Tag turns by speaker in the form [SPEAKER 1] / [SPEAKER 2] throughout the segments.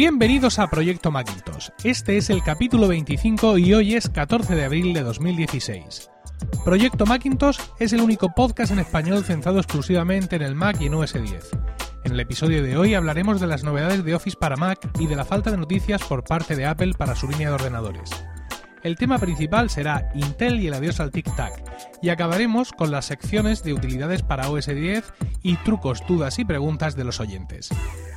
[SPEAKER 1] Bienvenidos a Proyecto Macintosh. Este es el capítulo 25 y hoy es 14 de abril de 2016. Proyecto Macintosh es el único podcast en español centrado exclusivamente en el Mac y en OS 10. En el episodio de hoy hablaremos de las novedades de Office para Mac y de la falta de noticias por parte de Apple para su línea de ordenadores. El tema principal será Intel y el adiós al tic-tac, y acabaremos con las secciones de utilidades para OS 10 y trucos, dudas y preguntas de los oyentes.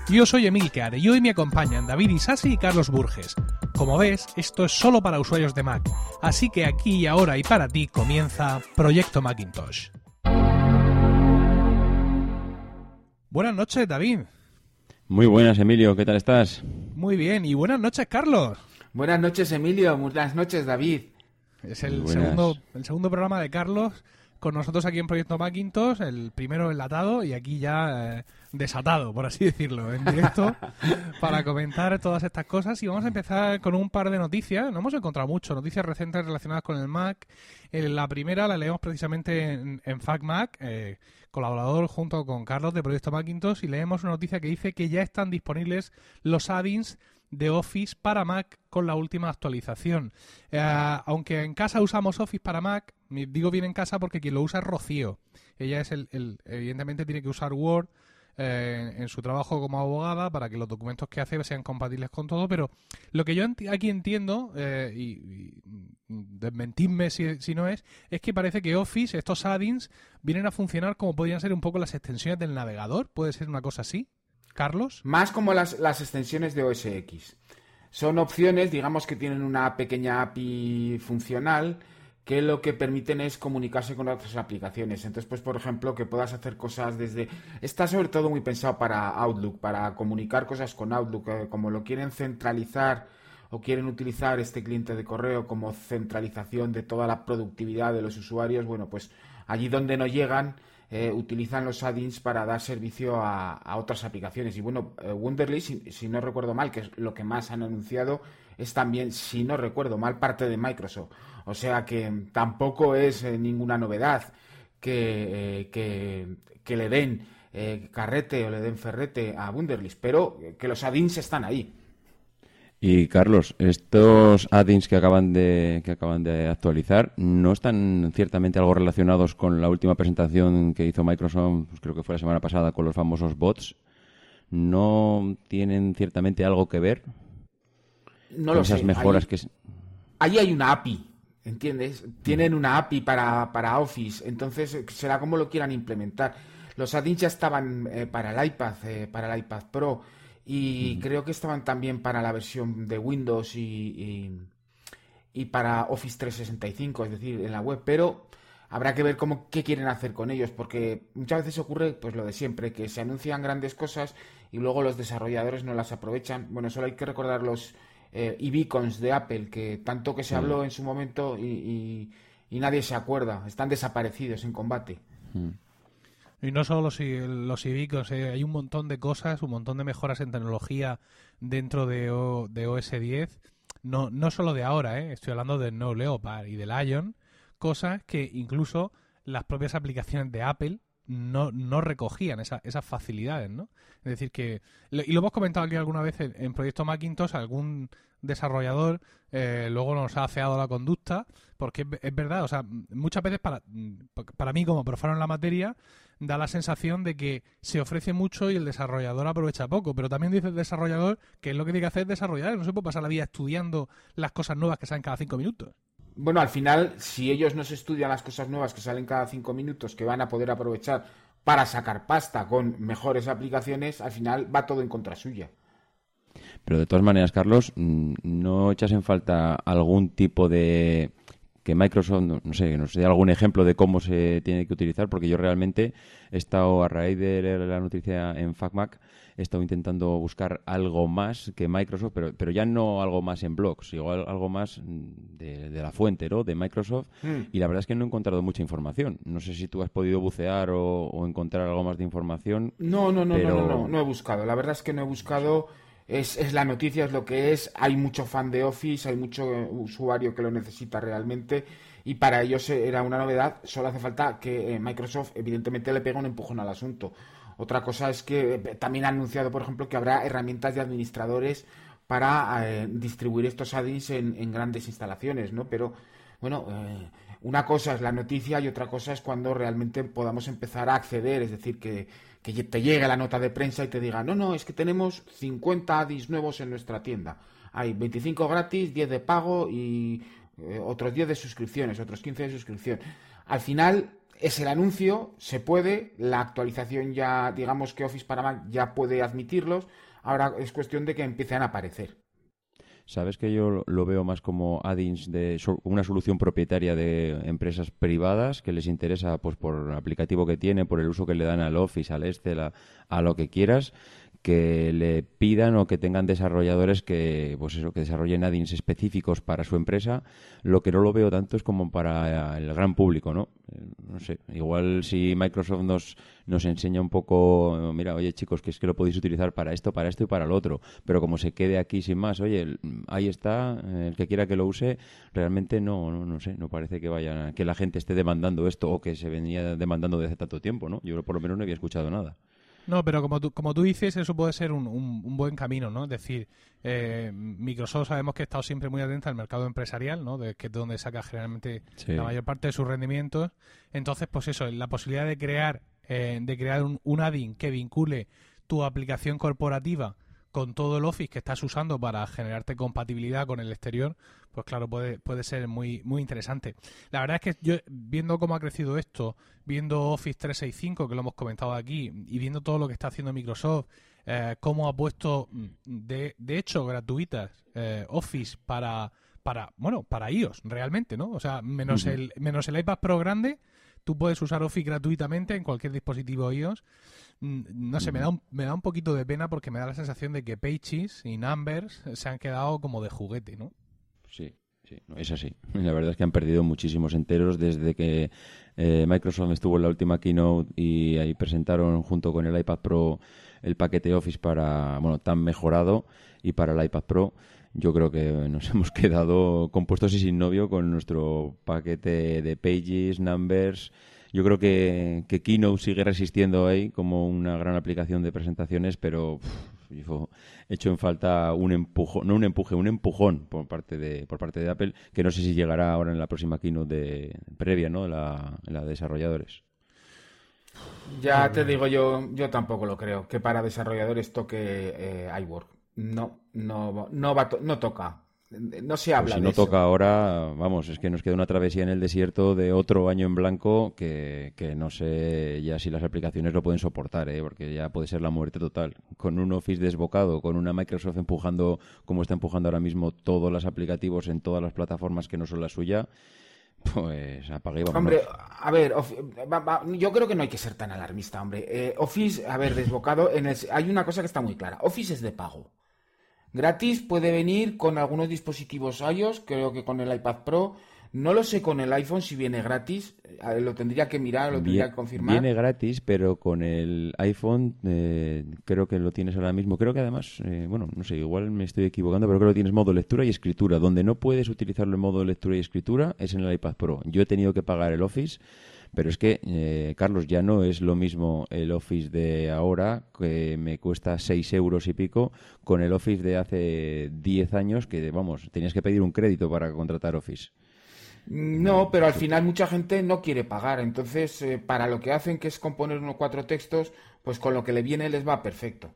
[SPEAKER 1] Yo soy Emilcar y hoy me acompañan David Isasi y Carlos Burges. Como ves, esto es solo para usuarios de Mac, así que aquí y ahora y para ti comienza Proyecto Macintosh. Buenas noches, David.
[SPEAKER 2] Muy buenas, Emilio, ¿qué tal estás?
[SPEAKER 1] Muy bien, y buenas noches, Carlos.
[SPEAKER 3] Buenas noches, Emilio. Buenas noches, David.
[SPEAKER 1] Es el segundo, el segundo programa de Carlos con nosotros aquí en Proyecto Macintosh, el primero enlatado y aquí ya eh, desatado, por así decirlo, en directo, para comentar todas estas cosas. Y vamos a empezar con un par de noticias. No hemos encontrado mucho, noticias recientes relacionadas con el Mac. Eh, la primera la leemos precisamente en, en FacMac, eh, colaborador junto con Carlos de Proyecto Macintosh, y leemos una noticia que dice que ya están disponibles los add-ins de Office para Mac con la última actualización. Eh, aunque en casa usamos Office para Mac, digo bien en casa porque quien lo usa es Rocío. Ella es el, evidentemente tiene que usar Word eh, en su trabajo como abogada para que los documentos que hace sean compatibles con todo, pero lo que yo aquí entiendo, eh, y, desmentidme si, si, no es, es que parece que Office, estos add-ins, vienen a funcionar como podrían ser un poco las extensiones del navegador. ¿Puede ser una cosa así? Carlos.
[SPEAKER 3] Más como las, las extensiones de OS X. Son opciones, digamos que tienen una pequeña API funcional que lo que permiten es comunicarse con otras aplicaciones. Entonces, pues, por ejemplo, que puedas hacer cosas desde... Está sobre todo muy pensado para Outlook, para comunicar cosas con Outlook, eh, como lo quieren centralizar o quieren utilizar este cliente de correo como centralización de toda la productividad de los usuarios, bueno, pues allí donde no llegan, eh, utilizan los add-ins para dar servicio a, otras aplicaciones. Y bueno, eh, si, no recuerdo mal, que es lo que más han anunciado, es también, si no recuerdo mal, parte de Microsoft. O sea que tampoco es eh, ninguna novedad que, que, le den carrete o le den ferrete a Wunderlist, pero que los add-ins están ahí.
[SPEAKER 2] Y Carlos, estos add-ins que acaban de que acaban de actualizar no están ciertamente algo relacionados con la última presentación que hizo Microsoft, pues creo que fue la semana pasada con los famosos bots. No tienen ciertamente algo que ver.
[SPEAKER 3] No con lo esas mejoras que ahí hay una API, ¿entiendes? Tienen una API para, para Office, entonces será como lo quieran implementar. Los add-ins ya estaban eh, para el iPad, eh, para el iPad Pro y creo que estaban también para la versión de Windows y, y, para Office 365, es decir, en la web, pero habrá que ver cómo qué quieren hacer con ellos, porque muchas veces ocurre pues lo de siempre, que se anuncian grandes cosas y luego los desarrolladores no las aprovechan. Bueno, solo hay que recordar los eh, e-beacons de Apple, que tanto que se habló en su momento y, y, nadie se acuerda, están desaparecidos en combate.
[SPEAKER 1] Y no solo los, los eh, hay un montón de cosas, un montón de mejoras en tecnología dentro de, de OS 10. No, no solo de ahora, eh, estoy hablando del No Leopard y del Lion, cosas que incluso las propias aplicaciones de Apple no, no recogían esa, esas facilidades, ¿no? Es decir, que, y lo hemos comentado aquí alguna vez en, en Proyecto Macintosh, algún desarrollador eh, luego nos ha afeado la conducta, porque es, verdad, o sea, muchas veces para, para mí como profano en la materia, da la sensación de que se ofrece mucho y el desarrollador aprovecha poco. Pero también dice el desarrollador que es lo que tiene que hacer es desarrollar. No se puede pasar la vida estudiando las cosas nuevas que salen cada cinco minutos.
[SPEAKER 3] Bueno, al final, si ellos no se estudian las cosas nuevas que salen cada cinco minutos, que van a poder aprovechar para sacar pasta con mejores aplicaciones, al final va todo en contra suya.
[SPEAKER 2] Pero de todas maneras, Carlos, mm, ¿no echas en falta algún tipo de que Microsoft, no, sé, nos dé algún ejemplo de cómo se tiene que utilizar, porque yo realmente he estado, a raíz de la noticia en FacMac, he estado intentando buscar algo más que Microsoft, pero, pero ya no algo más en blogs, igual algo más de, la fuente, ¿no? De Microsoft, hmm. y la verdad es que no he encontrado mucha información. No sé si tú has podido bucear o, encontrar algo más de información.
[SPEAKER 3] No, no, no, no, no, no he buscado. La verdad es que no he buscado es, es, la noticia, es lo que es. Hay mucho fan de Office, hay mucho usuario que lo necesita realmente y para ellos era una novedad. Solo hace falta que eh, Microsoft, evidentemente, le pegue un empujón al asunto. Otra cosa es que eh, también ha anunciado, por ejemplo, que habrá herramientas de administradores para eh, distribuir estos add-ins en, grandes instalaciones, ¿no? Pero, bueno, eh, una cosa es la noticia y otra cosa es cuando realmente podamos empezar a acceder, es decir, que, te llegue la nota de prensa y te diga, no, no, es que tenemos 50 add-ins nuevos en nuestra tienda. Hay 25 gratis, 10 de pago y otros 10 de suscripciones, otros 15 de suscripción. Al final, es el anuncio, se puede, la actualización ya, digamos que Office para Mac ya puede admitirlos, ahora es cuestión de que empiecen a aparecer.
[SPEAKER 2] Sabes que yo lo veo más como add-ins de una solución propietaria de empresas privadas que les interesa pues por el aplicativo que tiene, por el uso que le dan al Office, al Excel, a lo que quieras que le pidan o que tengan desarrolladores que pues eso que desarrollen add-ins específicos para su empresa. Lo que no lo veo tanto es como para el gran público no no sé igual si Microsoft nos nos enseña un poco mira oye chicos que es que lo podéis utilizar para esto para esto y para lo otro pero como se quede aquí sin más oye ahí está el que quiera que lo use realmente no no, no sé no parece que vaya que la gente esté demandando esto o que se venía demandando desde tanto tiempo no yo por lo menos no había escuchado nada
[SPEAKER 1] no, pero como tú, como tú dices, eso puede ser un, un, buen camino, ¿no? Es decir, eh, Microsoft sabemos que ha estado siempre muy atenta al mercado empresarial, ¿no? De, que es donde saca generalmente la mayor parte de sus rendimientos. Entonces, pues eso, la posibilidad de crear, eh, de crear un, un add-in que vincule tu aplicación corporativa con todo el Office que estás usando para generarte compatibilidad con el exterior, pues claro, puede, puede ser muy, muy interesante. La verdad es que yo, viendo cómo ha crecido esto, viendo Office 365, que lo hemos comentado aquí, y viendo todo lo que está haciendo Microsoft, eh, cómo ha puesto, mm, de, de hecho, gratuitas eh, Office para, para, bueno, para iOS, realmente, ¿no? O sea, menos, el, menos el iPad Pro grande, tú puedes usar Office gratuitamente en cualquier dispositivo iOS. Mm, no sé, me da, un, me da un poquito de pena porque me da la sensación de que Pages y Numbers se han quedado como de juguete, ¿no?
[SPEAKER 2] Sí, sí, es así. La verdad es que han perdido muchísimos enteros desde que eh, Microsoft estuvo en la última keynote y ahí presentaron junto con el iPad Pro el paquete Office para, bueno, tan mejorado y para el iPad Pro. Yo creo que nos hemos quedado compuestos y sin novio con nuestro paquete de Pages, Numbers yo creo que, que Keynote sigue resistiendo ahí como una gran aplicación de presentaciones, pero he hecho en falta un empujón, no un empuje, un empujón por parte de por parte de Apple, que no sé si llegará ahora en la próxima Keynote de, previa, ¿no? La, la de desarrolladores.
[SPEAKER 3] Ya te digo yo, yo tampoco lo creo, que para desarrolladores toque eh, iWork. No, no, no, va no toca no se habla
[SPEAKER 2] pues si
[SPEAKER 3] no
[SPEAKER 2] toca ahora, vamos, es que nos queda una travesía en el desierto de otro año en blanco que, no sé ya si las aplicaciones lo pueden soportar, ¿eh? porque ya puede ser la muerte total. Con un Office desbocado, con una Microsoft empujando, como está empujando ahora mismo, todos los aplicativos en todas las plataformas que no son la suya, pues apague y
[SPEAKER 3] Hombre, a ver, yo creo que no hay que ser tan alarmista, hombre. Eh, Office, a ver, desbocado, en hay una cosa que está muy clara. Office es de pago. Gratis puede venir con algunos dispositivos iOS, creo que con el iPad Pro. No lo sé con el iPhone si viene gratis, eh, lo tendría que mirar, lo tendría que confirmar.
[SPEAKER 2] Viene gratis, pero con el iPhone eh, creo que lo tienes ahora mismo. Creo que además, eh, bueno, no sé, igual me estoy equivocando, pero creo que tienes modo lectura y escritura. Donde no puedes utilizarlo en modo lectura y escritura es en el iPad Pro. Yo he tenido que pagar el Office pero es que, eh, Carlos, ya no es lo mismo el Office de ahora, que me cuesta 6 euros y pico, con el Office de hace 10 años, que, vamos, tenías que pedir un crédito para contratar Office.
[SPEAKER 3] No, pero al final mucha gente no quiere pagar. Entonces, eh, para lo que hacen, que es componer unos cuatro textos, pues con lo que le viene les va perfecto.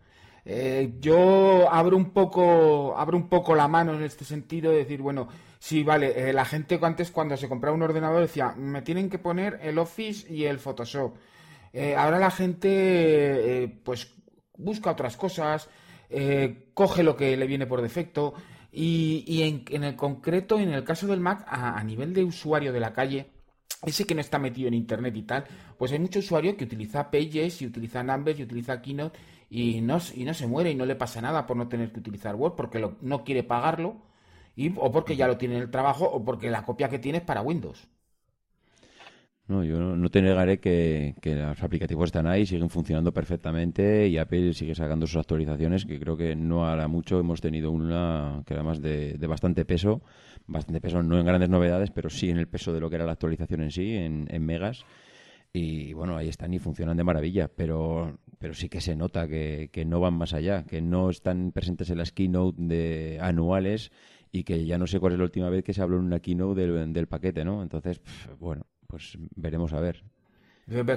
[SPEAKER 3] Eh, yo abro un poco, abro un poco la mano en este sentido de decir, bueno, Sí, vale. Eh, la gente antes cuando se compraba un ordenador decía, me tienen que poner el Office y el Photoshop. Eh, ahora la gente eh, pues busca otras cosas, coge lo que le viene por defecto y, en, el concreto, en el caso del Mac, a, nivel de usuario de la calle, ese que no está metido en Internet y tal, pues hay mucho usuario que utiliza Pages y utiliza Numbers y utiliza Keynote y no, y no se muere y no le pasa nada por no tener que utilizar Word porque no quiere pagarlo o porque ya lo tiene en el trabajo o porque la copia que tiene es para Windows.
[SPEAKER 2] No, yo no te negaré que, los aplicativos están ahí, siguen funcionando perfectamente y Apple sigue sacando sus actualizaciones, que creo que no hará mucho hemos tenido una que además de, de bastante peso, bastante peso, no en grandes novedades, pero sí en el peso de lo que era la actualización en sí, en, en megas. Y bueno, ahí están y funcionan de maravilla, pero pero sí que se nota que, no van más allá, que no están presentes en las keynote de anuales y que ya no sé cuál es la última vez que se habló en una keynote del, del paquete, ¿no? Entonces, bueno, pues veremos a ver.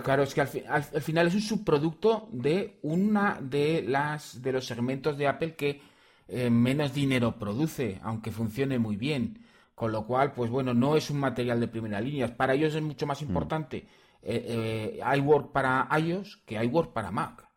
[SPEAKER 3] claro, es que al, final es un subproducto de una de las de los segmentos de Apple que eh, menos dinero produce, aunque funcione muy bien. Con lo cual, pues bueno, no es un material de primera línea. Para ellos es mucho más mm. importante eh, eh, iWork para iOS que iWork para Mac.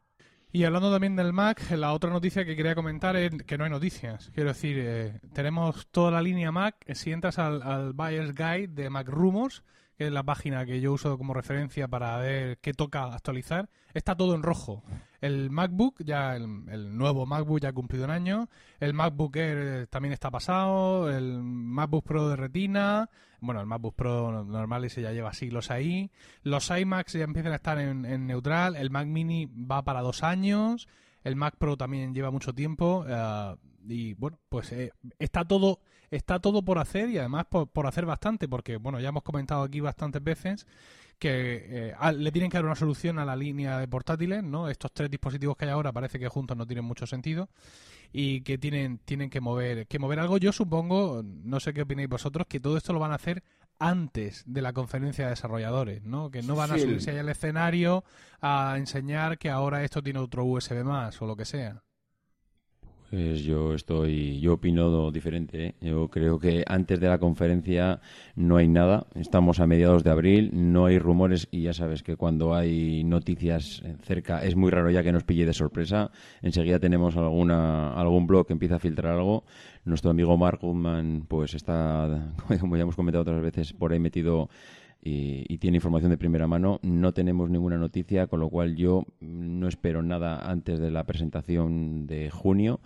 [SPEAKER 1] Y hablando también del Mac, la otra noticia que quería comentar es que no hay noticias. Quiero decir, eh, tenemos toda la línea Mac. Si entras al, Buyer's Guide de Mac Rumors, que es la página que yo uso como referencia para ver qué toca actualizar, está todo en rojo. El MacBook, ya el, nuevo MacBook ya ha cumplido un año, el MacBook Air eh, también está pasado, el MacBook Pro de retina, bueno, el MacBook Pro normal ese ya lleva siglos ahí, los iMacs ya empiezan a estar en, neutral, el Mac Mini va para dos años, el Mac Pro también lleva mucho tiempo eh, y bueno, pues eh, está todo está todo por hacer y además por, hacer bastante, porque bueno, ya hemos comentado aquí bastantes veces que eh, le tienen que dar una solución a la línea de portátiles, ¿no? Estos tres dispositivos que hay ahora parece que juntos no tienen mucho sentido y que tienen, tienen que mover, que mover algo. Yo supongo, no sé qué opináis vosotros, que todo esto lo van a hacer antes de la conferencia de desarrolladores, ¿no? Que no van a subirse al escenario a enseñar que ahora esto tiene otro USB más o lo que sea.
[SPEAKER 2] Pues yo estoy, yo opino diferente. ¿eh? Yo creo que antes de la conferencia no hay nada. Estamos a mediados de abril, no hay rumores y ya sabes que cuando hay noticias cerca es muy raro ya que nos pille de sorpresa. Enseguida tenemos alguna, algún blog que empieza a filtrar algo. Nuestro amigo Mark Goodman, pues está, como ya hemos comentado otras veces, por ahí metido y, y, tiene información de primera mano. No tenemos ninguna noticia, con lo cual yo no espero nada antes de la presentación de junio.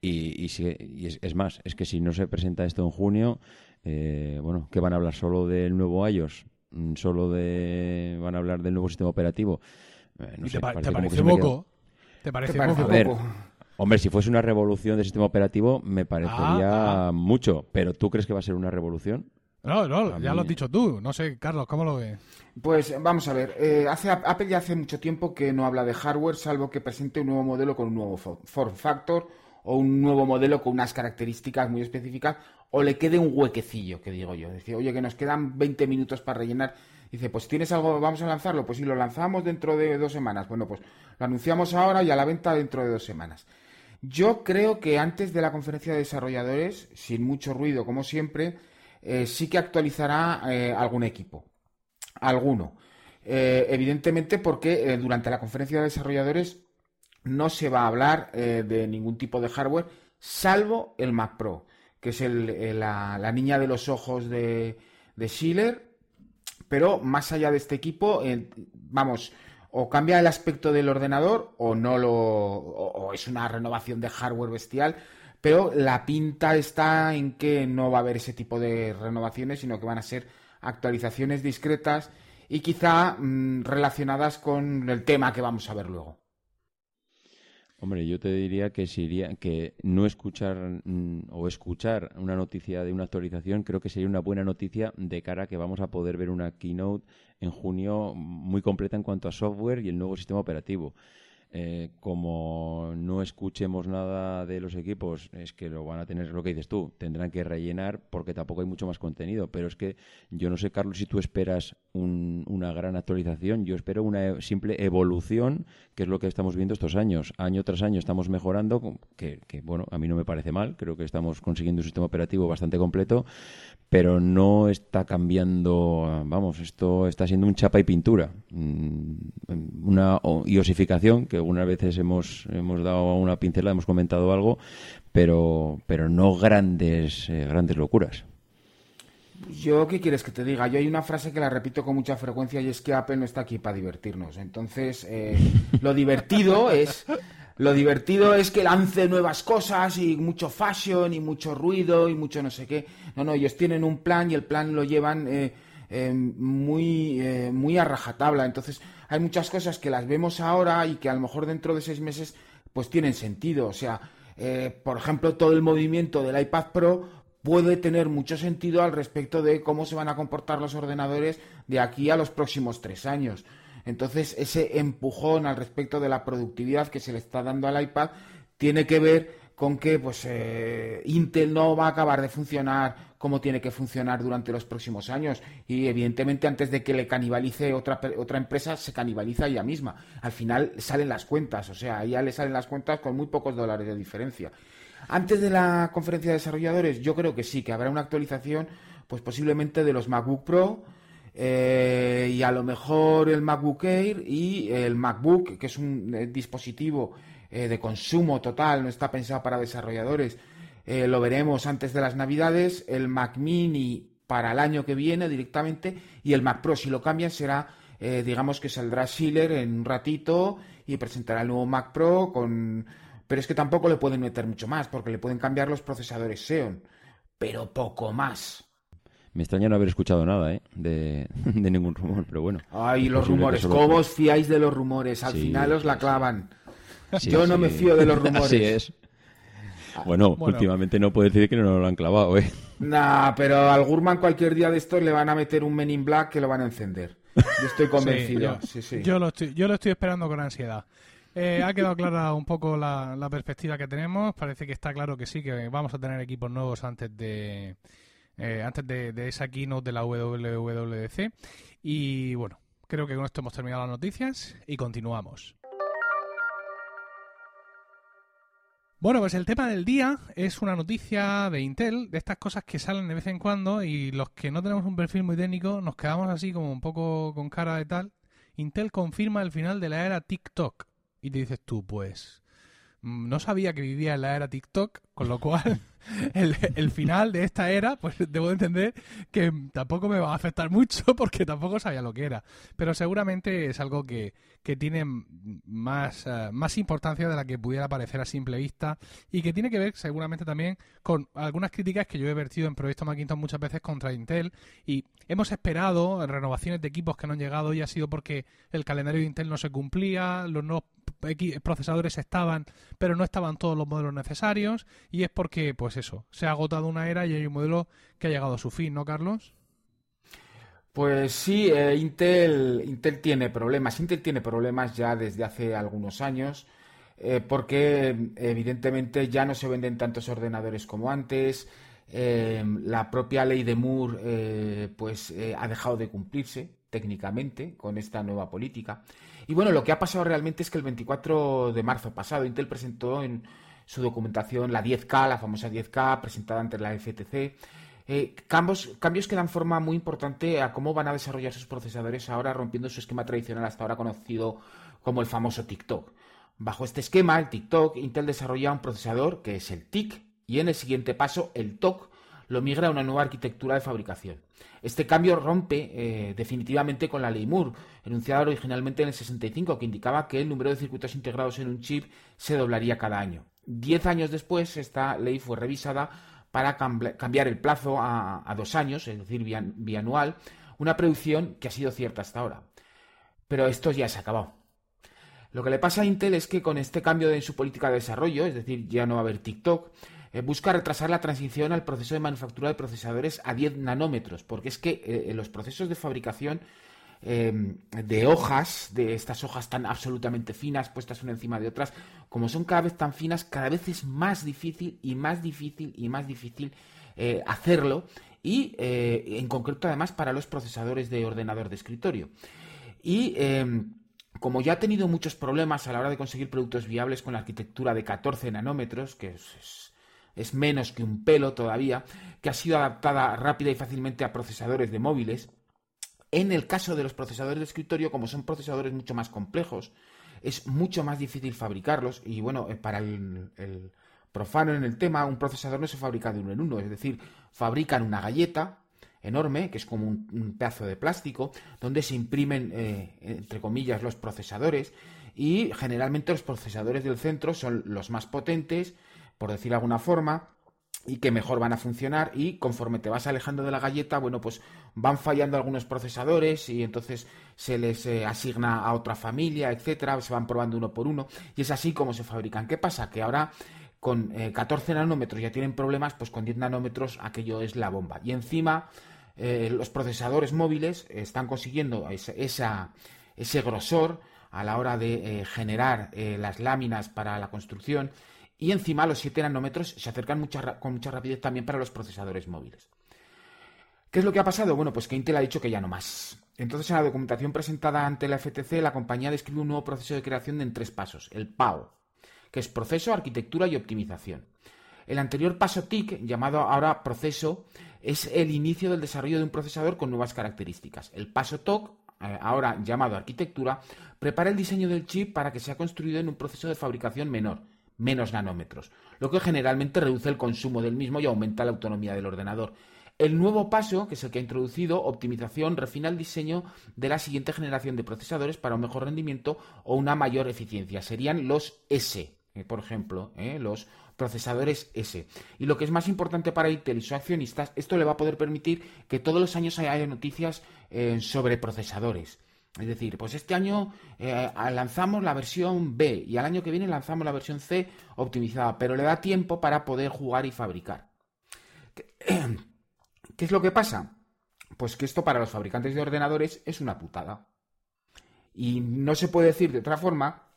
[SPEAKER 2] Y, y, si, es, más, es que si no se presenta esto en junio, eh, bueno, ¿qué van a hablar? ¿Solo del nuevo iOS? Mm, ¿Solo de. van a hablar del nuevo sistema operativo?
[SPEAKER 1] Eh, te, parece poco? ¿Te parece, poco?
[SPEAKER 2] A ver, hombre, si fuese una revolución del sistema operativo, me parecería ah. mucho. Pero ¿tú crees que va a ser una revolución?
[SPEAKER 1] No, no, ya lo has dicho tú. No sé, Carlos, ¿cómo lo ves?
[SPEAKER 3] Pues vamos a ver. Eh, hace, Apple ya hace mucho tiempo que no habla de hardware, salvo que presente un nuevo modelo con un nuevo form factor o un nuevo modelo con unas características muy específicas, o le quede un huequecillo, que digo yo. Decir, oye, que nos quedan 20 minutos para rellenar. Dice, pues tienes algo, vamos a lanzarlo. Pues si lo lanzamos dentro de dos semanas. Bueno, pues lo anunciamos ahora y a la venta dentro de dos semanas. Yo creo que antes de la conferencia de desarrolladores, sin mucho ruido como siempre, eh, sí que actualizará eh, algún equipo. Alguno. Eh, evidentemente porque durante la conferencia de desarrolladores no se va a hablar de ningún tipo de hardware, salvo el Mac Pro, que es la, niña de los ojos de, Schiller. Pero más allá de este equipo, vamos, o cambia el aspecto del ordenador o no lo o, es una renovación de hardware bestial pero la pinta está en que no va a haber ese tipo de renovaciones, sino que van a ser actualizaciones discretas y quizá mm, relacionadas con el tema que vamos a ver luego.
[SPEAKER 2] Hombre, yo te diría que sería que no escuchar mm, o escuchar una noticia de una actualización creo que sería una buena noticia de cara a que vamos a poder ver una keynote en junio muy completa en cuanto a software y el nuevo sistema operativo. Eh, como no escuchemos nada de los equipos, es que lo van a tener lo que dices tú, tendrán que rellenar porque tampoco hay mucho más contenido. Pero es que yo no sé, Carlos, si tú esperas una gran actualización, yo espero una simple evolución, que es lo que estamos viendo estos años. Año tras año estamos mejorando, que, que bueno, a mí no me parece mal, creo que estamos consiguiendo un sistema operativo bastante completo, pero no está cambiando, vamos, esto está siendo un chapa y pintura, mm, una iosificación que algunas veces hemos, hemos dado una pincelada, hemos comentado algo, pero, pero no grandes, eh, grandes locuras.
[SPEAKER 3] Yo, ¿qué quieres que te diga? Yo hay una frase que la repito con mucha frecuencia y es que Apple no está aquí para divertirnos. Entonces, eh, lo divertido es lo divertido es que lance nuevas cosas y mucho fashion y mucho ruido y mucho no sé qué. No, no, ellos tienen un plan y el plan lo llevan eh, eh, muy, eh, muy a rajatabla. Entonces, hay muchas cosas que las vemos ahora y que a lo mejor dentro de seis meses pues tienen sentido. O sea, por ejemplo, todo el movimiento del iPad Pro puede tener mucho sentido al respecto de cómo se van a comportar los ordenadores de aquí a los próximos tres años. Entonces, ese empujón al respecto de la productividad que se le está dando al iPad tiene que ver con que pues eh, Intel no va a acabar de funcionar como tiene que funcionar durante los próximos años. Y evidentemente antes de que le canibalice otra otra empresa se canibaliza ella misma. Al final salen las cuentas. O sea ya le salen las cuentas con muy pocos dólares de diferencia. Antes de la conferencia de desarrolladores yo creo que sí que habrá una actualización pues posiblemente de los MacBook Pro eh, y a lo mejor el MacBook Air y el MacBook, que es un eh, dispositivo eh, de consumo total, no está pensado para desarrolladores. Lo veremos antes de las Navidades. El Mac Mini para el año que viene directamente y el Mac Pro, si lo cambian, será, digamos que saldrá Schiller en un ratito y presentará el nuevo Mac Pro con... Pero es que tampoco le pueden meter mucho más porque le pueden cambiar los procesadores Xeon, pero poco más.
[SPEAKER 2] Me extraña no haber escuchado nada, ¿eh? De, ningún rumor, pero bueno.
[SPEAKER 3] Ay, los rumores. ¿Cómo os fiáis de los rumores? Al final os la clavan. Yo no me fío de los rumores.
[SPEAKER 2] Así es. Bueno, últimamente no puedo decir que no nos lo han clavado, ¿eh?
[SPEAKER 3] Nah, pero al Gurman cualquier día de estos le van a meter un Men in Black que lo van a encender. Yo estoy convencido.
[SPEAKER 1] yo, lo estoy, yo lo estoy esperando con ansiedad. Eh, ha quedado clara un poco la, la perspectiva que tenemos. Parece que está claro que sí, que vamos a tener equipos nuevos antes de, eh, antes de, esa keynote de la WWDC. Y bueno, creo que con esto hemos terminado las noticias y continuamos. Bueno, pues el tema del día es una noticia de Intel, de estas cosas que salen de vez en cuando y los que no tenemos un perfil muy técnico nos quedamos así como un poco con cara de tal. Intel confirma el final de la era TikTok. Y te dices tú, pues, mm, no sabía que vivía en la era TikTok, con lo cual el, final de esta era, pues debo entender que tampoco me va a afectar mucho porque tampoco sabía lo que era. Pero seguramente es algo que, que tiene más, eh, más importancia de la que pudiera parecer a simple vista y que tiene que ver seguramente también con algunas críticas que yo he vertido en Proyecto Macintosh muchas veces contra Intel y hemos esperado renovaciones de equipos que no han llegado y ha sido porque el calendario de Intel no se cumplía, los nuevos procesadores estaban, pero no estaban todos los modelos necesarios y es porque, pues eso, se ha agotado una era y hay un modelo que ha llegado a su fin, ¿no, Carlos?
[SPEAKER 3] Pues sí, eh, Intel, Intel tiene problemas. Intel tiene problemas ya desde hace algunos años. Eh, porque evidentemente ya no se venden tantos ordenadores como antes, eh, la propia ley de Moore pues ha dejado de cumplirse técnicamente con esta nueva política. Y bueno, lo que ha pasado realmente es que el 24 de marzo pasado Intel presentó en su documentación la 10K, la famosa 10K presentada ante la FTC, eh, cambios, cambios que dan forma muy importante a cómo van a desarrollar sus procesadores ahora, rompiendo su esquema tradicional hasta ahora conocido como el famoso TikTok. Bajo este esquema, el TikTok, Intel desarrolla un procesador que es el TIC y en el siguiente paso, el TOC, lo migra a una nueva arquitectura de fabricación. Este cambio rompe eh, definitivamente con la ley Moore, enunciada originalmente en el 65, que indicaba que el número de circuitos integrados en un chip se doblaría cada año. Diez años después, esta ley fue revisada para cambiar el plazo a, dos años, es decir, bianual, una predicción que ha sido cierta hasta ahora. Pero esto ya se ha acabado. Lo que le pasa a Intel es que con este cambio en su política de desarrollo, es decir, ya no va a haber TikTok, eh, busca retrasar la transición al proceso de manufactura de procesadores a 10 nanómetros, porque es que eh, los procesos de fabricación eh, de hojas, de estas hojas tan absolutamente finas, puestas una encima de otras, como son cada vez tan finas, cada vez es más difícil y más difícil y más difícil hacerlo, y en concreto además para los procesadores de ordenador de escritorio. Y como ya ha tenido muchos problemas a la hora de conseguir productos viables con la arquitectura de 14 nanómetros, que es menos que un pelo todavía, que ha sido adaptada rápida y fácilmente a procesadores de móviles. En el caso de los procesadores de escritorio, como son procesadores mucho más complejos, es mucho más difícil fabricarlos. Y bueno, eh, para el, profano en el tema, un procesador no se fabrica de uno en uno, es decir, fabrican una galleta enorme, que es como un, pedazo de plástico, donde se imprimen, eh, entre comillas, los procesadores. Y generalmente los procesadores del centro son los más potentes, por decir de alguna forma, y que mejor van a funcionar y conforme te vas alejando de la galleta, bueno, pues van fallando algunos procesadores y entonces se les eh, asigna a otra familia, etcétera, se van probando uno por uno y es así como se fabrican. ¿Qué pasa? Que ahora con 14 eh, nanómetros ya tienen problemas, pues con 10 nanómetros aquello es la bomba. Y encima eh, los procesadores móviles están consiguiendo esa ese grosor a la hora de eh, generar las láminas para la construcción y encima los 7 nanómetros se acercan con mucha rapidez también para los procesadores móviles. ¿Qué es lo que ha pasado? Bueno, pues que Intel ha dicho que ya no más. Entonces, en la documentación presentada ante la FTC, la compañía describe un nuevo proceso de creación en tres pasos, el PAO, que es proceso, arquitectura y optimización. El anterior paso TIC, llamado ahora proceso, es el inicio del desarrollo de un procesador con nuevas características. El paso TOC, eh, ahora llamado arquitectura, prepara el diseño del chip para que sea construido en un proceso de fabricación menor, menos nanómetros, lo que generalmente reduce el consumo del mismo y aumenta la autonomía del ordenador. El nuevo paso, que es el que ha introducido, optimización, refina el diseño de la siguiente generación de procesadores para un mejor rendimiento o una mayor eficiencia. Serían los S, eh, por ejemplo, eh, los procesadores S. Y lo que es más importante para Intel y sus accionistas, esto le va a poder permitir que todos los años haya noticias eh, sobre procesadores. Es decir, pues este año lanzamos la versión B y al año que viene lanzamos la versión C optimizada, pero le da tiempo para poder jugar y fabricar. ¿Qué es lo que pasa? Pues que esto para los fabricantes de ordenadores es una putada. Y no se puede decir de otra forma,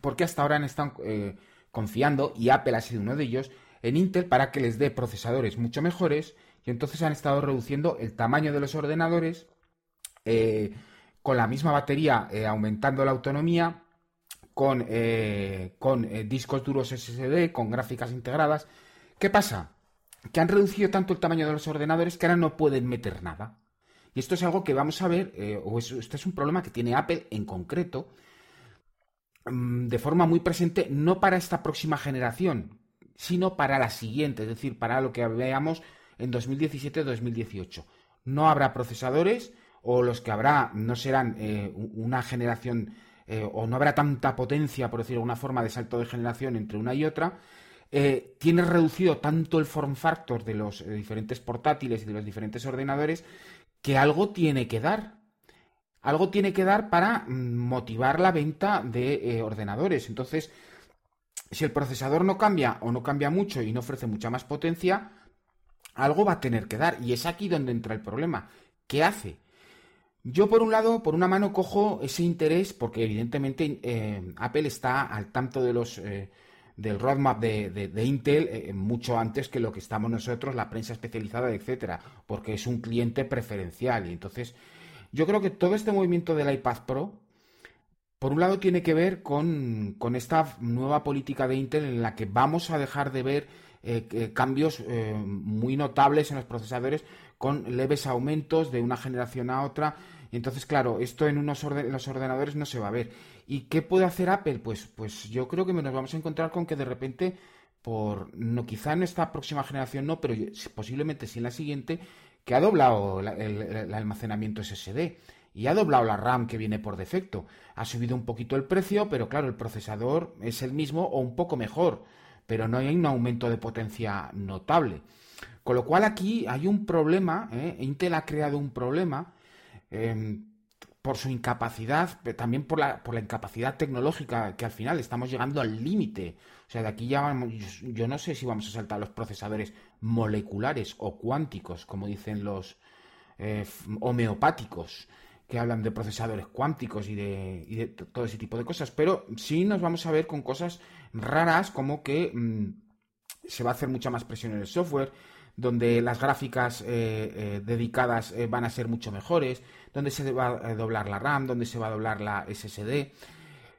[SPEAKER 3] porque hasta ahora han estado eh, confiando, y Apple ha sido uno de ellos, en Intel para que les dé procesadores mucho mejores, y entonces han estado reduciendo el tamaño de los ordenadores, eh, con la misma batería eh, aumentando la autonomía, con, con discos duros SSD, con gráficas integradas. ¿Qué pasa? que han reducido tanto el tamaño de los ordenadores que ahora no pueden meter nada. Y esto es algo que vamos a ver, eh, o este es un problema que tiene Apple en concreto, mm, de forma muy presente, no para esta próxima generación, sino para la siguiente, es decir, para lo que veamos en 2017-2018. No habrá procesadores, o los que habrá no serán eh, una generación, eh, o no habrá tanta potencia, por decirlo de alguna forma, de salto de generación entre una y otra, eh, tiene reducido tanto el form factor de los diferentes portátiles y de los diferentes ordenadores que algo tiene que dar. Algo tiene que dar para mm, motivar la venta de ordenadores. Entonces, si el procesador no cambia o no cambia mucho y no ofrece mucha más potencia, algo va a tener que dar. Y es aquí donde entra el problema. ¿Qué hace? Yo, por un lado, por una mano, cojo ese interés porque evidentemente Apple está al tanto de los del roadmap de, Intel eh, mucho antes que lo que estamos nosotros, la prensa especializada, etcétera, porque es un cliente preferencial. Y entonces, yo creo que todo este movimiento del iPad Pro, por un lado, tiene que ver con, esta nueva política de Intel en la que vamos a dejar de ver eh, cambios eh, muy notables en los procesadores con leves aumentos de una generación a otra. Entonces, claro, esto en unos los ordenadores no se va a ver. ¿Y qué puede hacer Apple? Pues, pues yo creo que nos vamos a encontrar con que de repente, por no quizá en esta próxima generación no, pero posiblemente sí en la siguiente, que ha doblado el, almacenamiento SSD y ha doblado la RAM que viene por defecto. Ha subido un poquito el precio, pero claro, el procesador es el mismo o un poco mejor, pero no hay un aumento de potencia notable. Con lo cual aquí hay un problema, ¿eh? Intel ha creado un problema. Em, por su incapacidad, también por la, por la incapacidad tecnológica, que al final estamos llegando al límite. O sea, de aquí ya vamos, yo, no sé si vamos a saltar los procesadores moleculares o cuánticos, como dicen los eh, homeopáticos, que hablan de procesadores cuánticos y de, y de, todo ese tipo de cosas, pero sí nos vamos a ver con cosas raras como que mm, se va a hacer mucha más presión en el software, donde las gráficas eh, eh, dedicadas eh, van a ser mucho mejores, donde se va a doblar la RAM, donde se va a doblar la SSD.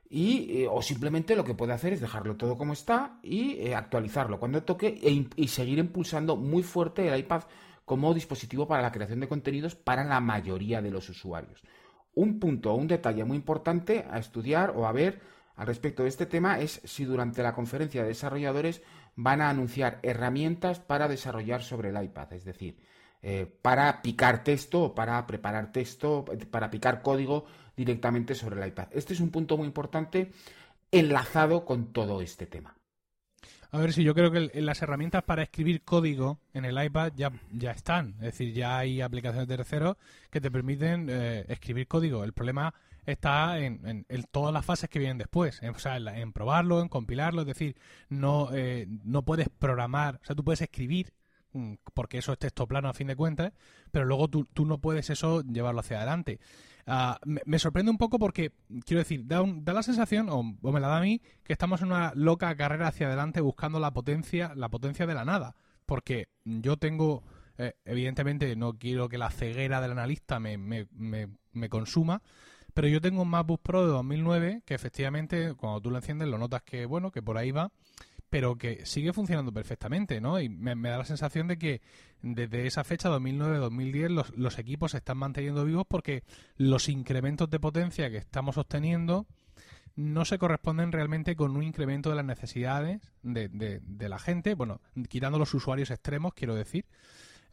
[SPEAKER 3] Y, o simplemente lo que puede hacer es dejarlo todo como está y actualizarlo cuando toque e y seguir impulsando muy fuerte el iPad como dispositivo para la creación de contenidos para la mayoría de los usuarios. Un punto o un detalle muy importante a estudiar o a ver al respecto de este tema es si durante la conferencia de desarrolladores van a anunciar herramientas para desarrollar sobre el iPad, es decir, eh, para picar texto o para preparar texto, para picar código directamente sobre el iPad. Este es un punto muy importante enlazado con todo este tema.
[SPEAKER 1] A ver si yo creo que las herramientas para escribir código en el iPad ya, ya están. Es decir, ya hay aplicaciones de terceros que te permiten eh, escribir código. El problema está en, todas las fases que vienen después. En, o sea, en, probarlo, en compilarlo. Es decir, no, eh, no puedes programar. O sea, tú puedes escribir, mm, porque eso es texto plano a fin de cuentas, pero luego tú, tú no puedes eso llevarlo hacia adelante. Ah, me, sorprende un poco porque, quiero decir, da, da la sensación, o, me la da a mí, que estamos en una loca carrera hacia adelante buscando la potencia, la potencia de la nada. Porque yo tengo, eh, evidentemente, no quiero que la ceguera del analista me, me, me, consuma, pero yo tengo un MacBook Pro de 2009 que efectivamente, cuando tú lo enciendes, lo notas que, bueno, que por ahí va pero que sigue funcionando perfectamente, ¿no? Y me, da la sensación de que desde esa fecha, 2009-2010, los, los equipos se están manteniendo vivos porque los incrementos de potencia que estamos obteniendo no se corresponden realmente con un incremento de las necesidades de, de, la gente, bueno, quitando los usuarios extremos, quiero decir,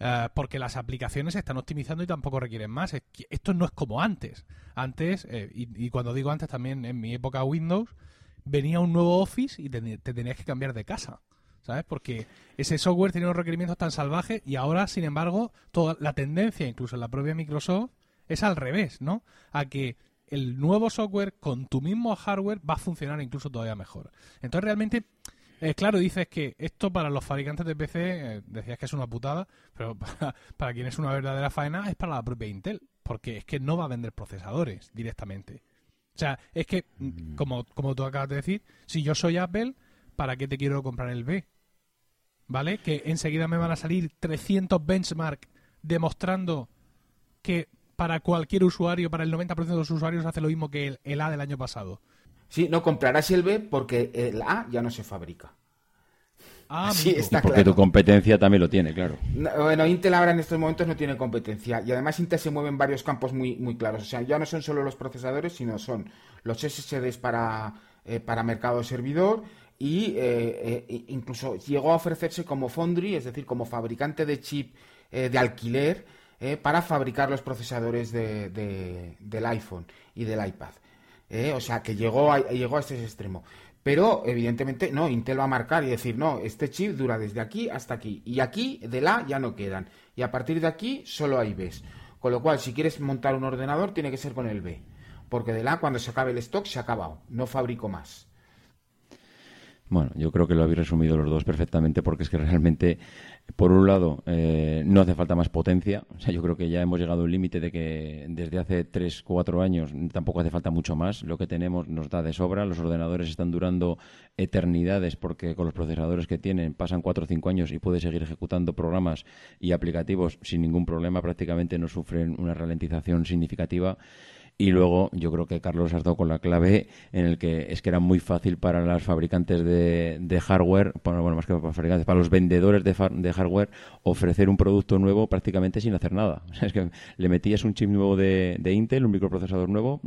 [SPEAKER 1] eh, porque las aplicaciones se están optimizando y tampoco requieren más. esto no es como antes. Antes, eh, y, cuando digo antes también en mi época Windows, venía un nuevo Office y te, tenías que cambiar de casa. ¿Sabes? Porque ese software tenía unos requerimientos tan salvajes y ahora, sin embargo, toda la tendencia, incluso en la propia Microsoft, es al revés, ¿no? A que el nuevo software con tu mismo hardware va a funcionar incluso todavía mejor. Entonces, realmente, eh, claro, dices que esto para los fabricantes de PC, eh, decías que es una putada, pero para, para quien es una verdadera faena es para la propia Intel, porque es que no va a vender procesadores directamente. O sea, es que, mm, como, como tú acabas de decir, si yo soy Apple, ¿para qué te quiero comprar el B? ¿Vale? Que enseguida me van a salir 300 benchmark demostrando que para cualquier usuario, para el 90% de los usuarios, hace lo mismo que el, A del año pasado.
[SPEAKER 3] Sí, no comprarás el B porque el A ya no se fabrica.
[SPEAKER 2] Ah, sí, está porque tu competencia también lo tiene, claro.
[SPEAKER 3] bueno, Intel ahora en estos momentos no tiene competencia y además Intel se mueve en varios campos muy, muy claros. O sea, ya no son solo los procesadores, sino son los SSDs para, eh, para mercado de servidor y eh, eh, incluso llegó a ofrecerse como foundry, es decir, como fabricante de chip de alquiler para fabricar los procesadores de, del iPhone y del iPad. O sea, que llegó a, llegó a este extremo. Pero, evidentemente, no, Intel va a marcar y decir, no, este chip dura desde aquí hasta aquí. Y aquí, de la, ya no quedan. Y a partir de aquí, solo hay Bs. Con lo cual, si quieres montar un ordenador, tiene que ser con el B. Porque de la, cuando se acabe el stock, se ha acabado. No fabrico más.
[SPEAKER 2] Bueno, yo creo que lo habéis resumido los dos perfectamente porque es que realmente por un lado, eh, no hace falta más potencia. O sea, yo creo que ya hemos llegado a un límite de que desde hace 3, 4 años tampoco hace falta mucho más. Lo que tenemos nos da de sobra. Los ordenadores están durando eternidades porque con los procesadores que tienen pasan 4 o 5 años y puede seguir ejecutando programas y aplicativos sin ningún problema. Prácticamente no sufren una ralentización significativa. Y luego yo creo que Carlos has dado con la clave en el que es que era muy fácil para los fabricantes de, hardware, bueno, más que para fabricantes, para los vendedores de, hardware ofrecer un producto nuevo prácticamente sin hacer nada. O sea, es que le metías un chip nuevo de, Intel, un microprocesador nuevo,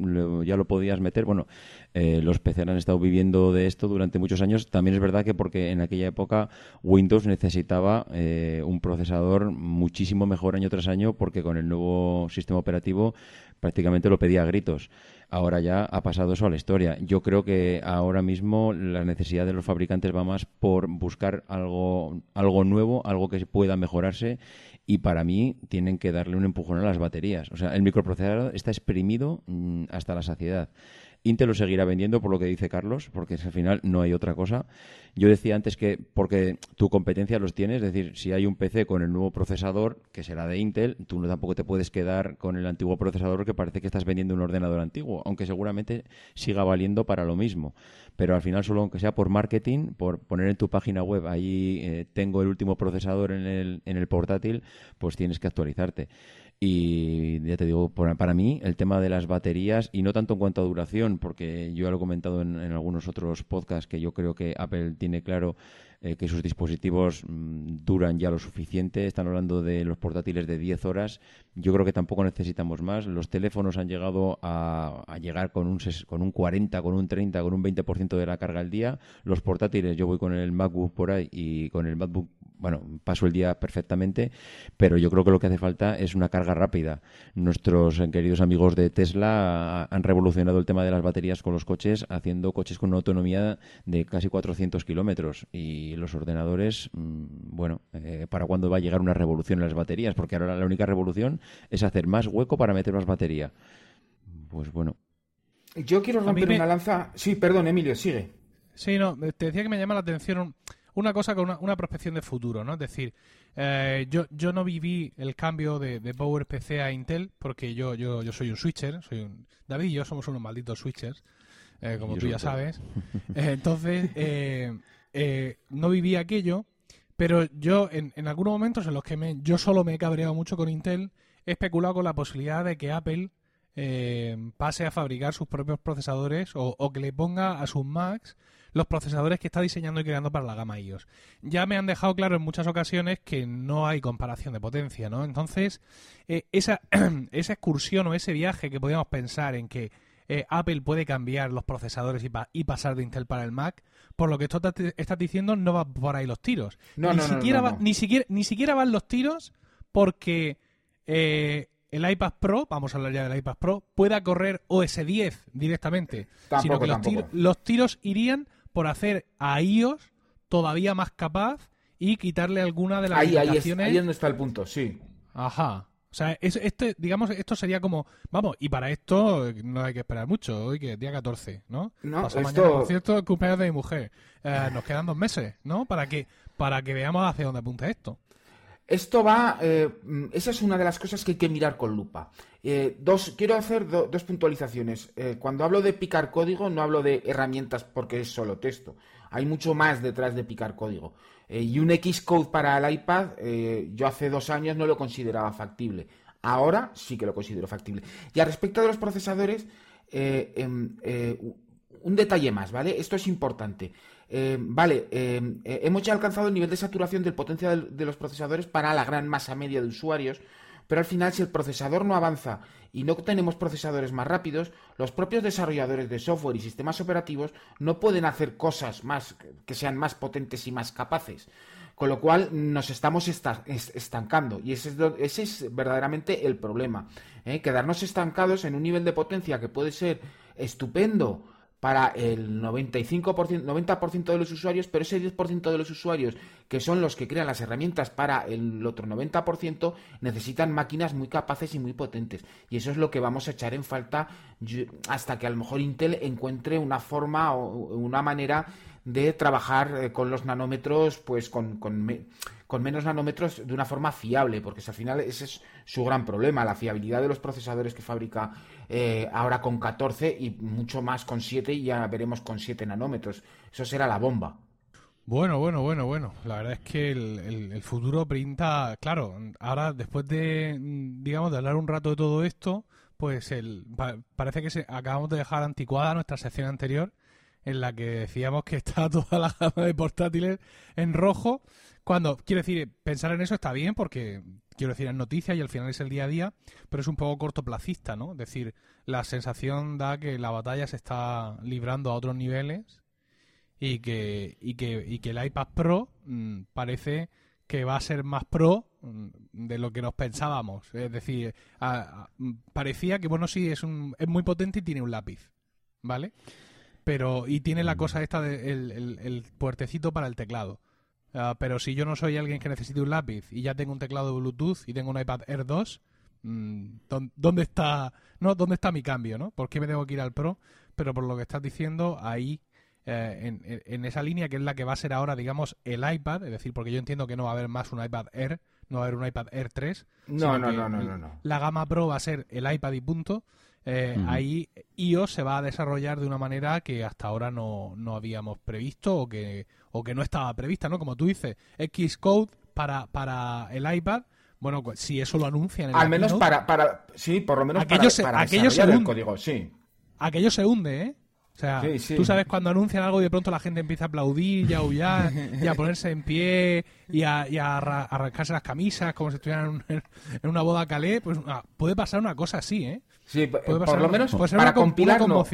[SPEAKER 2] ya lo podías meter. Bueno, eh, los PC han estado viviendo de esto durante muchos años. También es verdad que porque en aquella época Windows necesitaba eh, un procesador muchísimo mejor año tras año porque con el nuevo sistema operativo prácticamente lo pedía a gritos. Ahora ya ha pasado eso a la historia. Yo creo que ahora mismo la necesidad de los fabricantes va más por buscar algo, algo nuevo, algo que pueda mejorarse y para mí tienen que darle un empujón a las baterías. O sea, el microprocesador está exprimido mm, hasta la saciedad. Intel lo seguirá vendiendo por lo que dice Carlos, porque al final no hay otra cosa. Yo decía antes que porque tu competencia los tienes, es decir, si hay un PC con el nuevo procesador, que será de Intel, tú no tampoco te puedes quedar con el antiguo procesador que parece que estás vendiendo un ordenador antiguo, aunque seguramente siga valiendo para lo mismo. Pero al final, solo aunque sea por marketing, por poner en tu página web, ahí eh, tengo el último procesador en el, en el portátil, pues tienes que actualizarte. Y ya te digo, para mí el tema de las baterías, y no tanto en cuanto a duración, porque yo ya lo he comentado en, en algunos otros podcasts, que yo creo que Apple tiene claro eh, que sus dispositivos mm, duran ya lo suficiente. Están hablando de los portátiles de 10 horas. Yo creo que tampoco necesitamos más. Los teléfonos han llegado a, llegar con un, con un 40, con un 30, con un 20% de la carga al día. Los portátiles, yo voy con el MacBook por ahí y con el MacBook bueno, paso el día perfectamente, pero yo creo que lo que hace falta es una carga rápida. Nuestros queridos amigos de Tesla han revolucionado el tema de las baterías con los coches, haciendo coches con una autonomía de casi 400 kilómetros. Y los ordenadores, mm, bueno, eh, ¿para cuándo va a llegar una revolución en las baterías? Porque ahora la única revolución es hacer más hueco para meter más batería. Pues bueno.
[SPEAKER 3] Yo quiero romper una lanza. Sí, perdón, Emilio, sigue.
[SPEAKER 1] Sí, no, te decía que me llama la atención una cosa con una, prospección de futuro, ¿no? Es decir, eh, yo, yo no viví el cambio de, de PowerPC a Intel porque yo, yo, yo soy un switcher, soy un, David y yo somos unos malditos switchers, eh, como tú ya sabes. Eh, entonces, no viví aquello, pero yo en, en algunos momentos en los que me, yo solo me he cabreado mucho con Intel, he especulado con la posibilidad de que Apple pase a fabricar sus propios procesadores o, o, que le ponga a sus Macs los procesadores que está diseñando y creando para la gama iOS. Ya me han dejado claro en muchas ocasiones que no hay comparación de potencia, ¿no? Entonces, eh, esa, esa excursión o ese viaje que podíamos pensar en que eh, Apple puede cambiar los procesadores y, pasar de Intel para el Mac, por lo que esto estás diciendo, no va por ahí los tiros.
[SPEAKER 3] No, ni,
[SPEAKER 1] siquiera ni, siquiera, ni siquiera van los tiros porque eh, el iPad Pro, vamos a hablar ya del iPad Pro, pueda correr OS 10 directamente, sino que los tiros irían por hacer a iOS todavía más capaz y quitarle alguna de las
[SPEAKER 3] ahí, Ahí, es, ahí donde está el punto, sí.
[SPEAKER 1] Ajá. O sea, este, digamos, esto sería como, vamos, y para esto no hay que esperar mucho, hoy que día 14, ¿no?
[SPEAKER 3] No,
[SPEAKER 1] esto... mañana, por cierto, el cumpleaños de mi mujer. Eh, nos quedan dos meses, ¿no? Para que, para que veamos hacia dónde apunta esto.
[SPEAKER 3] Esto va, eh, esa es una de las cosas que hay que mirar con lupa. Eh, dos, quiero hacer dos puntualizaciones. Eh, cuando hablo de picar código, no hablo de herramientas porque es solo texto. Hay mucho más detrás de picar código. y un Xcode para el iPad, yo hace dos años no lo consideraba factible. Ahora sí que lo considero factible. Y al respecto de los procesadores, em, un detalle más, ¿vale? Esto es importante. Eh, vale, eh, eh, hemos ya alcanzado el nivel de saturación del potencial de los procesadores para la gran masa media de usuarios, pero al final si el procesador no avanza y no tenemos procesadores más rápidos, los propios desarrolladores de software y sistemas operativos no pueden hacer cosas más que sean más potentes y más capaces. Con lo cual nos estamos estancando y ese es, verdaderamente el problema. Quedarnos estancados en un nivel de potencia que puede ser estupendo para el 95%, 90% de los usuarios, pero ese 10% de los usuarios que son los que crean las herramientas para el otro 90% necesitan máquinas muy capaces y muy potentes. Y eso es lo que vamos a echar en falta hasta que a lo mejor Intel encuentre una forma o una manera de trabajar eh, con los nanómetros, pues con, con, menos nanómetros de una forma fiable, porque al final ese es su gran problema, la fiabilidad de los procesadores que fabrica eh, ahora con 14 y mucho más con 7 y ya veremos con 7 nanómetros. Eso será la bomba.
[SPEAKER 1] Bueno, bueno, bueno, bueno. La verdad es que el, futuro pinta, claro, ahora después de, digamos, de hablar un rato de todo esto, pues el, parece que se, acabamos de dejar anticuada nuestra sección anterior en la que decíamos que está toda la gama de portátiles en rojo. Cuando, quiero decir, pensar en eso está bien porque, quiero decir, es noticia y al final es el día a día, pero es un poco cortoplacista, ¿no? Es decir, la sensación da que la batalla se está librando a otros niveles y que, y que, y que el iPad Pro mm, parece que va a ser más pro mm, de lo que nos pensábamos. Es decir, parecía que, bueno, sí, es, un, es muy potente y tiene un lápiz, ¿vale? pero y tiene la mm. cosa esta del el, puertecito para el teclado. Ah, pero si yo no soy alguien que necesite un lápiz y ya tengo un teclado de Bluetooth y tengo un iPad Air 2, mm, ¿dónde está no dónde está mi cambio, no? ¿Por qué me tengo que ir al Pro? Pero por lo que estás diciendo ahí eh, en, esa línea que es la que va a ser ahora, digamos, el iPad, es decir, porque yo entiendo que no va a haber más un iPad Air, no va a haber un iPad Air 3.
[SPEAKER 3] No, no, no, no, no,
[SPEAKER 1] La gama Pro va a ser el iPad y punto. Eh, ahí iOS se va a desarrollar de una manera que hasta ahora no, habíamos previsto o que, o que no estaba prevista, ¿no? Como tú dices, Xcode para, para el iPad, bueno, pues, si eso lo anuncian en
[SPEAKER 3] Al menos para, para, sí, por lo menos aquello para,
[SPEAKER 1] aquello se
[SPEAKER 3] el código, sí.
[SPEAKER 1] Aquello se hunde, ¿eh? O sea, tú sabes cuando anuncian algo y de pronto la gente empieza a aplaudir y a aullar y a ponerse en pie y a, y a arrancarse las camisas como si estuvieran en, una boda calé, pues ah, puede pasar una cosa así, ¿eh?
[SPEAKER 3] Sí, por lo menos para compilar no.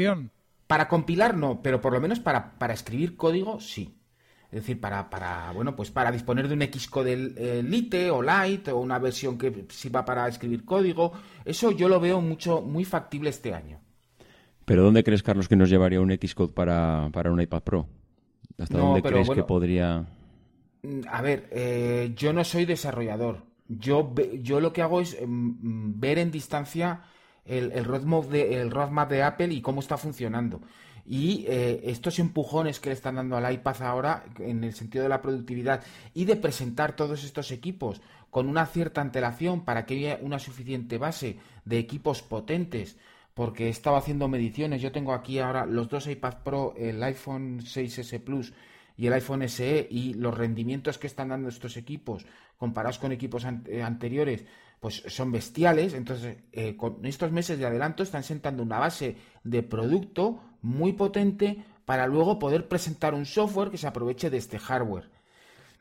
[SPEAKER 3] Para compilar no, pero por lo menos para, para escribir código sí. Es decir, para, para, bueno, pues para disponer de un Xcode eh, Lite o Lite o una versión que sirva para escribir código, eso yo lo veo mucho, muy factible este año.
[SPEAKER 2] ¿Pero dónde crees, Carlos, que nos llevaría un Xcode para, para un iPad Pro? ¿Hasta dónde crees que podría...?
[SPEAKER 3] Mm, a ver, eh, yo no soy desarrollador. Yo, yo lo que hago es mm, ver en distancia el, roadmap de, el roadmap de Apple y cómo está funcionando. Y eh, estos empujones que le están dando al iPad ahora, en el sentido de la productividad y de presentar todos estos equipos con una cierta antelación para que haya una suficiente base de equipos potentes, porque he estado haciendo mediciones. Yo tengo aquí ahora los dos iPad Pro, el iPhone 6S Plus y el iPhone SE, y los rendimientos que están dando estos equipos comparados con equipos eh, anteriores, pues son bestiales. Entonces, eh, con estos meses de adelanto están sentando una base de producto muy potente para luego poder presentar un software que se aproveche de este hardware.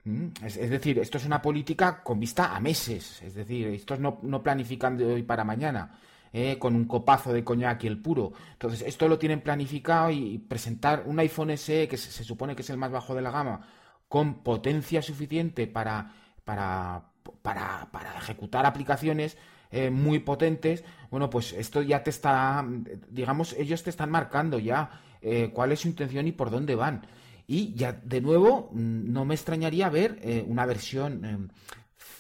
[SPEAKER 3] ¿Mm? Es, decir, esto es una política con vista a meses. Es decir, estos no, no planifican de hoy para mañana. Eh, con un copazo de coñac y el puro. Entonces, esto lo tienen planificado y presentar un iPhone SE, que se, supone que es el más bajo de la gama, con potencia suficiente para, para, para, para ejecutar aplicaciones eh, muy potentes, bueno, pues esto ya te está, digamos, ellos te están marcando ya eh, cuál es su intención y por dónde van. Y ya, de nuevo, no me extrañaría ver una versión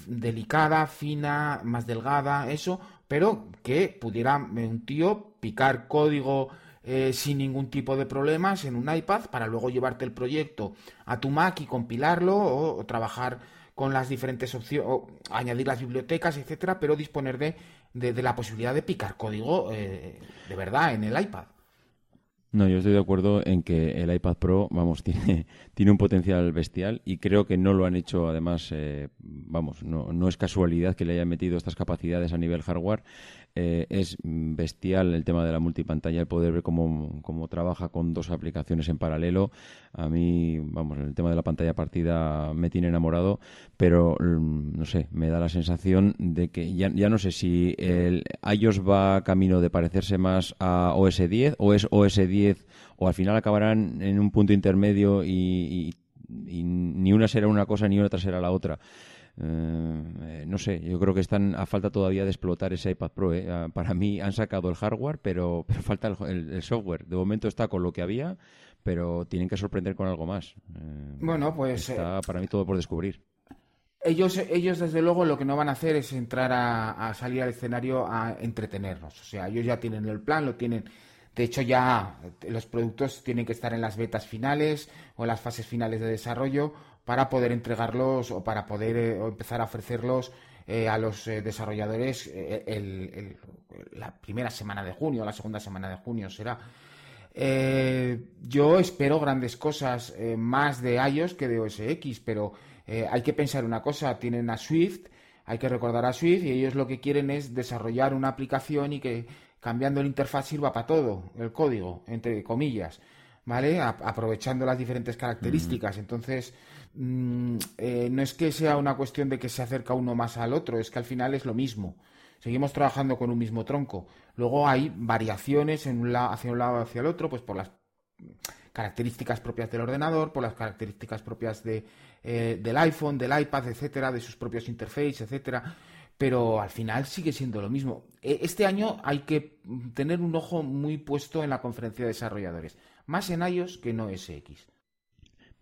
[SPEAKER 3] delicada, fina, más delgada, eso, pero que pudiera eh, un tío picar código eh, sin ningún tipo de problemas en un iPad para luego llevarte el proyecto a tu Mac y compilarlo o, trabajar con las diferentes opciones, añadir las bibliotecas, etcétera, pero disponer de, de, la posibilidad de picar código eh, de verdad en el iPad.
[SPEAKER 2] No, yo estoy de acuerdo en que el iPad Pro, vamos, tiene, tiene un potencial bestial y creo que no lo han hecho, además, eh, vamos, no, no es casualidad que le hayan metido estas capacidades a nivel hardware eh, es bestial el tema de la multipantalla, el poder ver cómo, cómo, trabaja con dos aplicaciones en paralelo. A mí, vamos, el tema de la pantalla partida me tiene enamorado, pero mm, no sé, me da la sensación de que ya, no sé si el iOS va camino de parecerse más a OS 10 o es OS 10 o al final acabarán en un punto intermedio y, y ni una será una cosa ni otra será la otra. Eh, no sé, yo creo que están a falta todavía de explotar ese iPad Pro. ¿eh? Ah, para mí han sacado el hardware, pero, falta el, software. De momento está con lo que había, pero tienen que sorprender con algo más.
[SPEAKER 3] Eh, bueno, pues
[SPEAKER 2] está para mí todo por descubrir.
[SPEAKER 3] Ellos, ellos, desde luego, lo que no van a hacer es entrar a, salir al escenario a entretenernos. O sea, ellos ya tienen el plan, lo tienen. De hecho, ya los productos tienen que estar en las betas finales o en las fases finales de desarrollo para poder entregarlos o para poder eh, empezar a ofrecerlos eh, a los eh, desarrolladores la primera semana de junio, la segunda semana de junio será. yo espero grandes cosas más de iOS que de OS X, pero hay que pensar una cosa, tienen a Swift, hay que recordar a Swift y ellos lo que quieren es desarrollar una aplicación y que cambiando el interfaz sirva para todo, el código, entre comillas, ¿vale? aprovechando las diferentes características. Entonces, Mm, eh, no es que sea una cuestión de que se acerca uno más al otro, es que al final es lo mismo. Seguimos trabajando con un mismo tronco. Luego hay variaciones en un lado, hacia un lado hacia el otro, pues por las características propias del ordenador, por las características propias de, eh, del iPhone, del iPad, etcétera, de sus propios interfaces, etcétera. Pero al final sigue siendo lo mismo. E, este año hay que tener un ojo muy puesto en la conferencia de desarrolladores, más en iOS que no SX.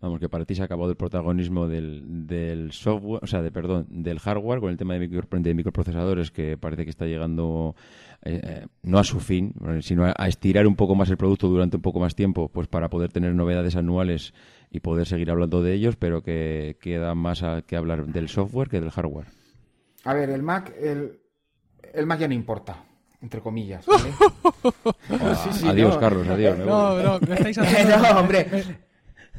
[SPEAKER 2] Vamos, que para ti se ha acabado el protagonismo del, del software, o sea, de, perdón, del hardware con el tema de, de microprocesadores que parece que está llegando eh, eh, no a su fin, sino a, estirar un poco más el producto durante un poco más tiempo, pues para poder tener novedades anuales y poder seguir hablando de ellos, pero que queda más a, que hablar del software que del hardware.
[SPEAKER 3] A ver, el Mac, el, el Mac ya no importa entre comillas.
[SPEAKER 2] adiós, Carlos, adiós.
[SPEAKER 1] No, no, no, estáis haciendo... no, hombre.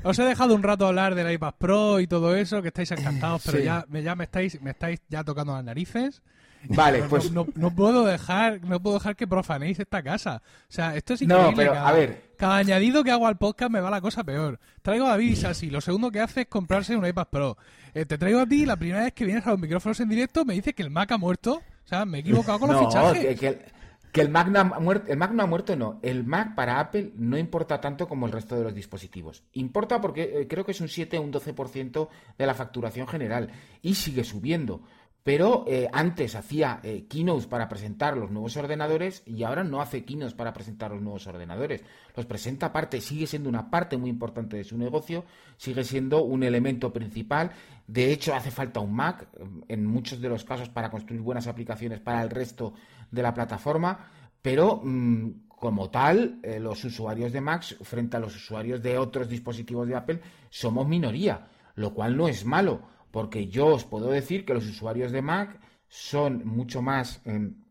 [SPEAKER 1] Os he dejado un rato hablar del iPad Pro y todo eso, que estáis encantados, pero ya, me, ya me estáis, me estáis ya tocando las narices.
[SPEAKER 3] Vale, pues
[SPEAKER 1] no, puedo dejar, no puedo dejar que profanéis esta casa. O sea, esto es increíble.
[SPEAKER 3] No, pero
[SPEAKER 1] cada,
[SPEAKER 3] a ver.
[SPEAKER 1] Cada añadido que hago al podcast me va la cosa peor. Traigo a David así, lo segundo que hace es comprarse un iPad Pro. Eh, te traigo a ti la primera vez que vienes a los micrófonos en directo me dice que el Mac ha muerto. O sea, me he equivocado con los fichajes.
[SPEAKER 3] Que, que el Mac, no ha muerto, el ha muerto, no. El Mac para Apple no importa tanto como el resto de los dispositivos. Importa porque eh, creo que es un 7 o un 12% de la facturación general y sigue subiendo. Pero eh, antes hacía eh, keynotes para presentar los nuevos ordenadores y ahora no hace keynotes para presentar los nuevos ordenadores. Los presenta aparte, sigue siendo una parte muy importante de su negocio, sigue siendo un elemento principal. De hecho, hace falta un Mac en muchos de los casos para construir buenas aplicaciones para el resto de la plataforma, pero mm, como tal, eh, los usuarios de Mac frente a los usuarios de otros dispositivos de Apple somos minoría, lo cual no es malo, porque yo os puedo decir que los usuarios de Mac son mucho más, em,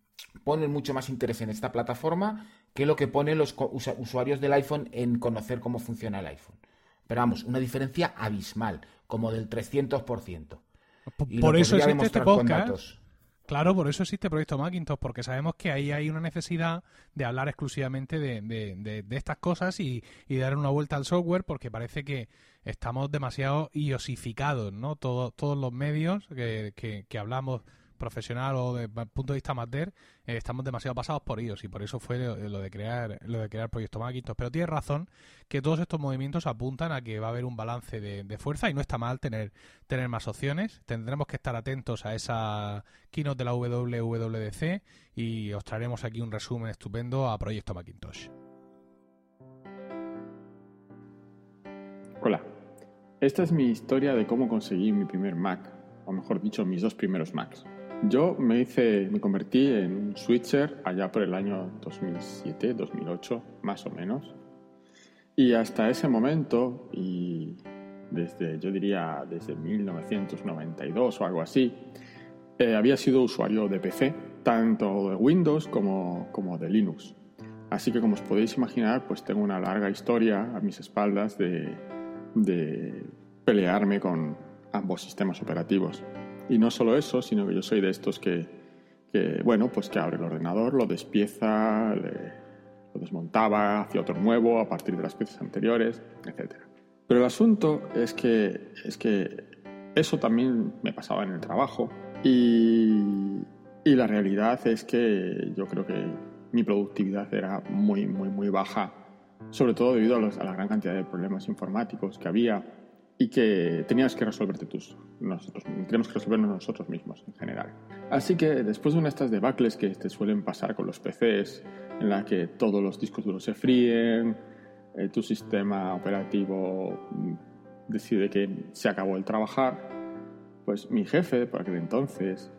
[SPEAKER 3] ponen mucho más interés en esta plataforma que lo que ponen los usuarios del iPhone en conocer cómo funciona el iPhone. Pero vamos, una diferencia abismal, como del 300%.
[SPEAKER 1] por eso existe este podcast. Claro, por eso existe Proyecto Macintosh, porque sabemos que ahí hay una necesidad de hablar exclusivamente de, estas cosas y, dar una vuelta al software, porque parece que estamos demasiado iosificados, ¿no? todos los medios que, que hablamos profesional o desde el punto de vista amateur, eh, estamos demasiado pasados por ellos y por eso fue lo, de crear lo de crear Proyecto Macintosh. Pero tiene razón que todos estos movimientos apuntan a que va a haber un balance de, fuerza y no está mal tener, tener más opciones. Tendremos que estar atentos a esa keynote de la WWDC y os traeremos aquí un resumen estupendo a Proyecto Macintosh.
[SPEAKER 4] Hola, esta es mi historia de cómo conseguí mi primer Mac, o mejor dicho, mis dos primeros Macs. Yo me hice, me convertí en un switcher allá por el año 2007, 2008, más o menos. Y hasta ese momento, y desde, yo diría, desde 1992 o algo así, eh, había sido usuario de PC, tanto de Windows como, como de Linux. Así que como os podéis imaginar, pues tengo una larga historia a mis espaldas de, de pelearme con ambos sistemas operativos. Y no solo eso, sino que yo soy de estos que, bueno, pues que abre el ordenador, lo despieza, lo desmontaba, hacía otro nuevo a partir de las piezas anteriores, etc. Pero el asunto es que, es que eso también me pasaba en el trabajo y, y la realidad es que yo creo que mi productividad era muy, muy, muy baja, sobre todo debido a, a la gran cantidad de problemas informáticos que había y que tenías que resolverte tus, nosotros, tenemos que resolvernos nosotros mismos en general. Así que después de una de estas debacles que te suelen pasar con los PCs, en la que todos los discos duros se fríen, eh, tu sistema operativo mm, decide que se acabó el trabajar, pues mi jefe por aquel entonces,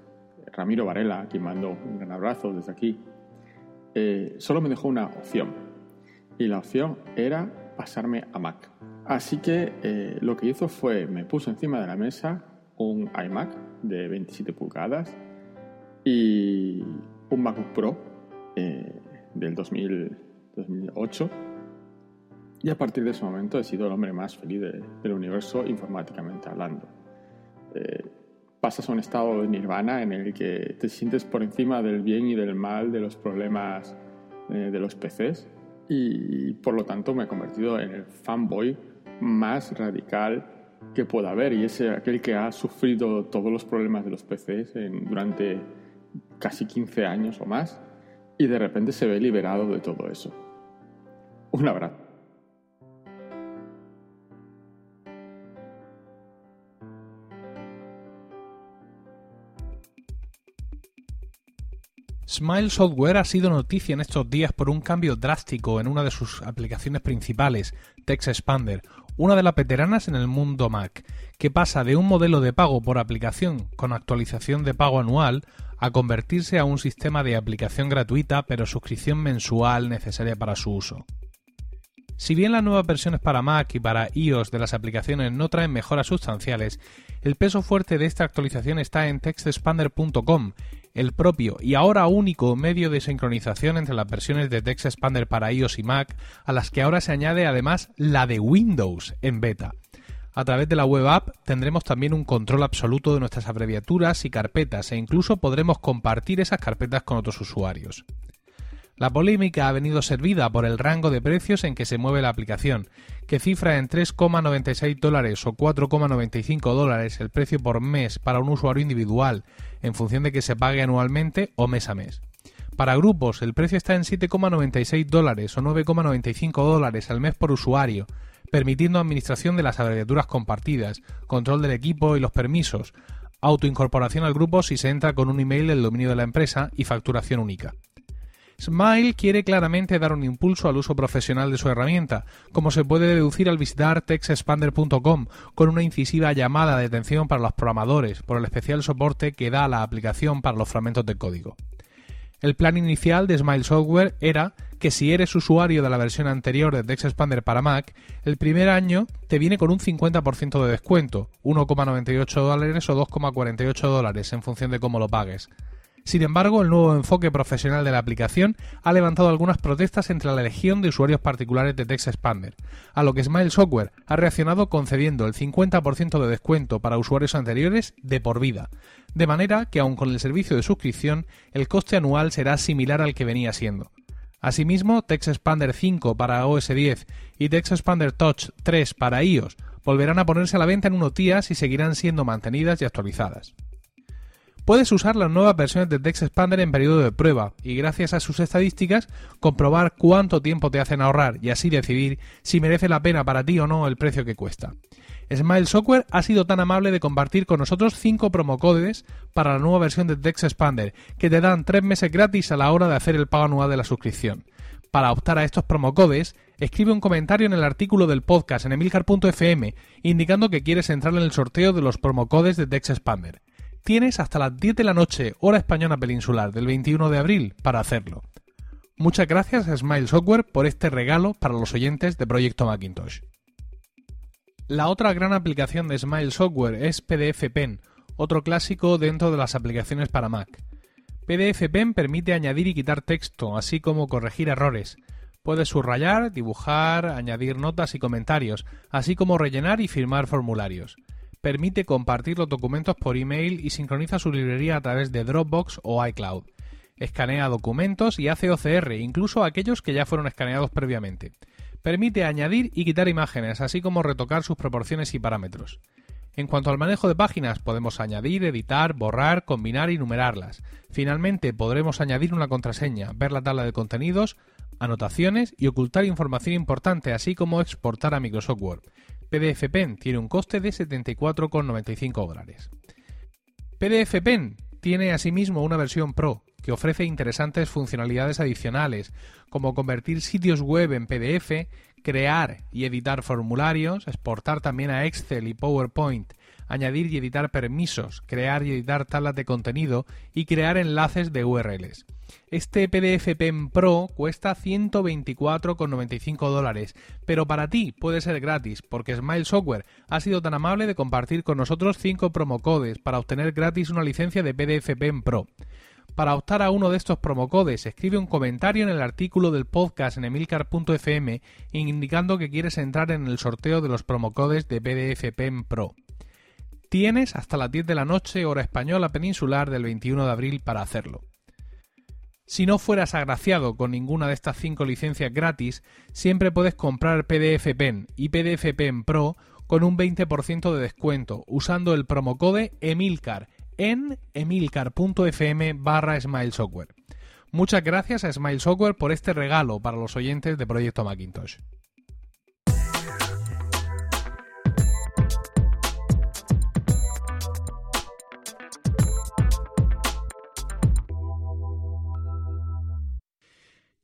[SPEAKER 4] Ramiro Varela, a quien mando un gran abrazo desde aquí, eh, solo me dejó una opción. Y la opción era pasarme a Mac. Así que eh, lo que hizo fue, me puso encima de la mesa un iMac de 27 pulgadas y un MacBook Pro eh, del 2008. Y a partir de ese momento he sido el hombre más feliz del universo informáticamente hablando. Eh, pasas a un estado de nirvana en el que te sientes por encima del bien y del mal de los problemas de los PCs y por lo tanto me he convertido en el fanboy más radical que pueda haber y es aquel que ha sufrido todos los problemas de los PCs durante casi 15 años o más y de repente se ve liberado de todo eso. Un abrazo.
[SPEAKER 1] Smile Software ha sido noticia en estos días por un cambio drástico en una de sus aplicaciones principales, Text Expander, una de las veteranas en el mundo Mac, que pasa de un modelo de pago por aplicación con actualización de pago anual a convertirse a un sistema de aplicación gratuita pero suscripción mensual necesaria para su uso. Si bien las nuevas versiones para Mac y para iOS de las aplicaciones no traen mejoras sustanciales, el peso fuerte de esta actualización está en textexpander.com, el propio y ahora único medio de sincronización entre las versiones de Text Expander para iOS y Mac, a las que ahora se añade además la de Windows en beta. A través de la web app tendremos también un control absoluto de nuestras abreviaturas y carpetas e incluso podremos compartir esas carpetas con otros usuarios. La polémica ha venido servida por el rango de precios en que se mueve la aplicación, que cifra en 3,96 dólares o 4,95 dólares el precio por mes para un usuario individual, en función de que se pague anualmente o mes a mes. Para grupos, el precio está en 7,96 dólares o 9,95 dólares al mes por usuario, permitiendo administración de las abreviaturas compartidas, control del equipo y los permisos, autoincorporación al grupo si se entra con un email del dominio de la empresa y facturación única. Smile quiere claramente dar un impulso al uso profesional de su herramienta, como se puede deducir al visitar textexpander.com con una incisiva llamada de atención para los programadores por el especial soporte que da la aplicación para los fragmentos de código. El plan inicial de Smile Software era que si eres usuario de la versión anterior de Text Expander para Mac, el primer año te viene con un 50% de descuento, 1,98 dólares o 2,48 dólares en función de cómo lo pagues. Sin embargo, el nuevo enfoque profesional de la aplicación ha levantado algunas protestas entre la legión de usuarios particulares de Text Expander, a lo que Smile Software ha reaccionado concediendo el 50% de descuento para usuarios anteriores de por vida, de manera que aun con el servicio de suscripción, el coste anual será similar al que venía siendo. Asimismo, Text Expander 5 para OS 10 y Text Expander Touch 3 para iOS volverán a ponerse a la venta en unos días y seguirán siendo mantenidas y actualizadas. Puedes usar las nuevas versiones de Text Expander en periodo de prueba y gracias a sus estadísticas comprobar cuánto tiempo te hacen ahorrar y así decidir si merece la pena para ti o no el precio que cuesta. Smile Software ha sido tan amable de compartir con nosotros 5 promocodes para la nueva versión de Text Expander, que te dan 3 meses gratis a la hora de hacer el pago anual de la suscripción. Para optar a estos promocodes, escribe un comentario en el artículo del podcast en emilcar.fm indicando que quieres entrar en el sorteo de los promocodes de Text Expander. Tienes hasta las 10 de la noche, hora española peninsular, del 21 de abril, para hacerlo. Muchas gracias a Smile Software por este regalo para los oyentes de Proyecto Macintosh. La otra gran aplicación de Smile Software es PDF Pen, otro clásico dentro de las aplicaciones para Mac. PDF Pen permite añadir y quitar texto, así como corregir errores. Puedes subrayar, dibujar, añadir notas y comentarios, así como rellenar y firmar formularios. Permite compartir los documentos por email y sincroniza su librería a través de Dropbox o iCloud. Escanea documentos y hace OCR, incluso aquellos que ya fueron escaneados previamente. Permite añadir y quitar imágenes, así como retocar sus proporciones y parámetros. En cuanto al manejo de páginas, podemos añadir, editar, borrar, combinar y numerarlas. Finalmente, podremos añadir una contraseña, ver la tabla de contenidos, anotaciones y ocultar información importante, así como exportar a Microsoft Word. PDF Pen tiene un coste de 74,95 dólares. PDF Pen tiene asimismo una versión Pro, que ofrece interesantes funcionalidades adicionales, como convertir sitios web en PDF, crear y editar formularios, exportar también a Excel y PowerPoint, añadir y editar permisos, crear y editar tablas de contenido y crear enlaces de URLs. Este PDF Pen Pro cuesta 124,95 dólares, pero para ti puede ser gratis porque Smile Software ha sido tan amable de compartir con nosotros 5 promocodes para obtener gratis una licencia de PDF Pen Pro. Para optar a uno de estos promocodes, escribe un comentario en el artículo del podcast en emilcar.fm indicando que quieres entrar en el sorteo de los promocodes de PDF Pen Pro. Tienes hasta las 10 de la noche, hora española peninsular del 21 de abril para hacerlo. Si no fueras agraciado con ninguna de estas 5 licencias gratis, siempre puedes comprar PDF Pen y PDF Pen Pro con un 20% de descuento usando el promocode EMILCAR en emilcar.fm barra Smile Software. Muchas gracias a Smile Software por este regalo para los oyentes de Proyecto Macintosh.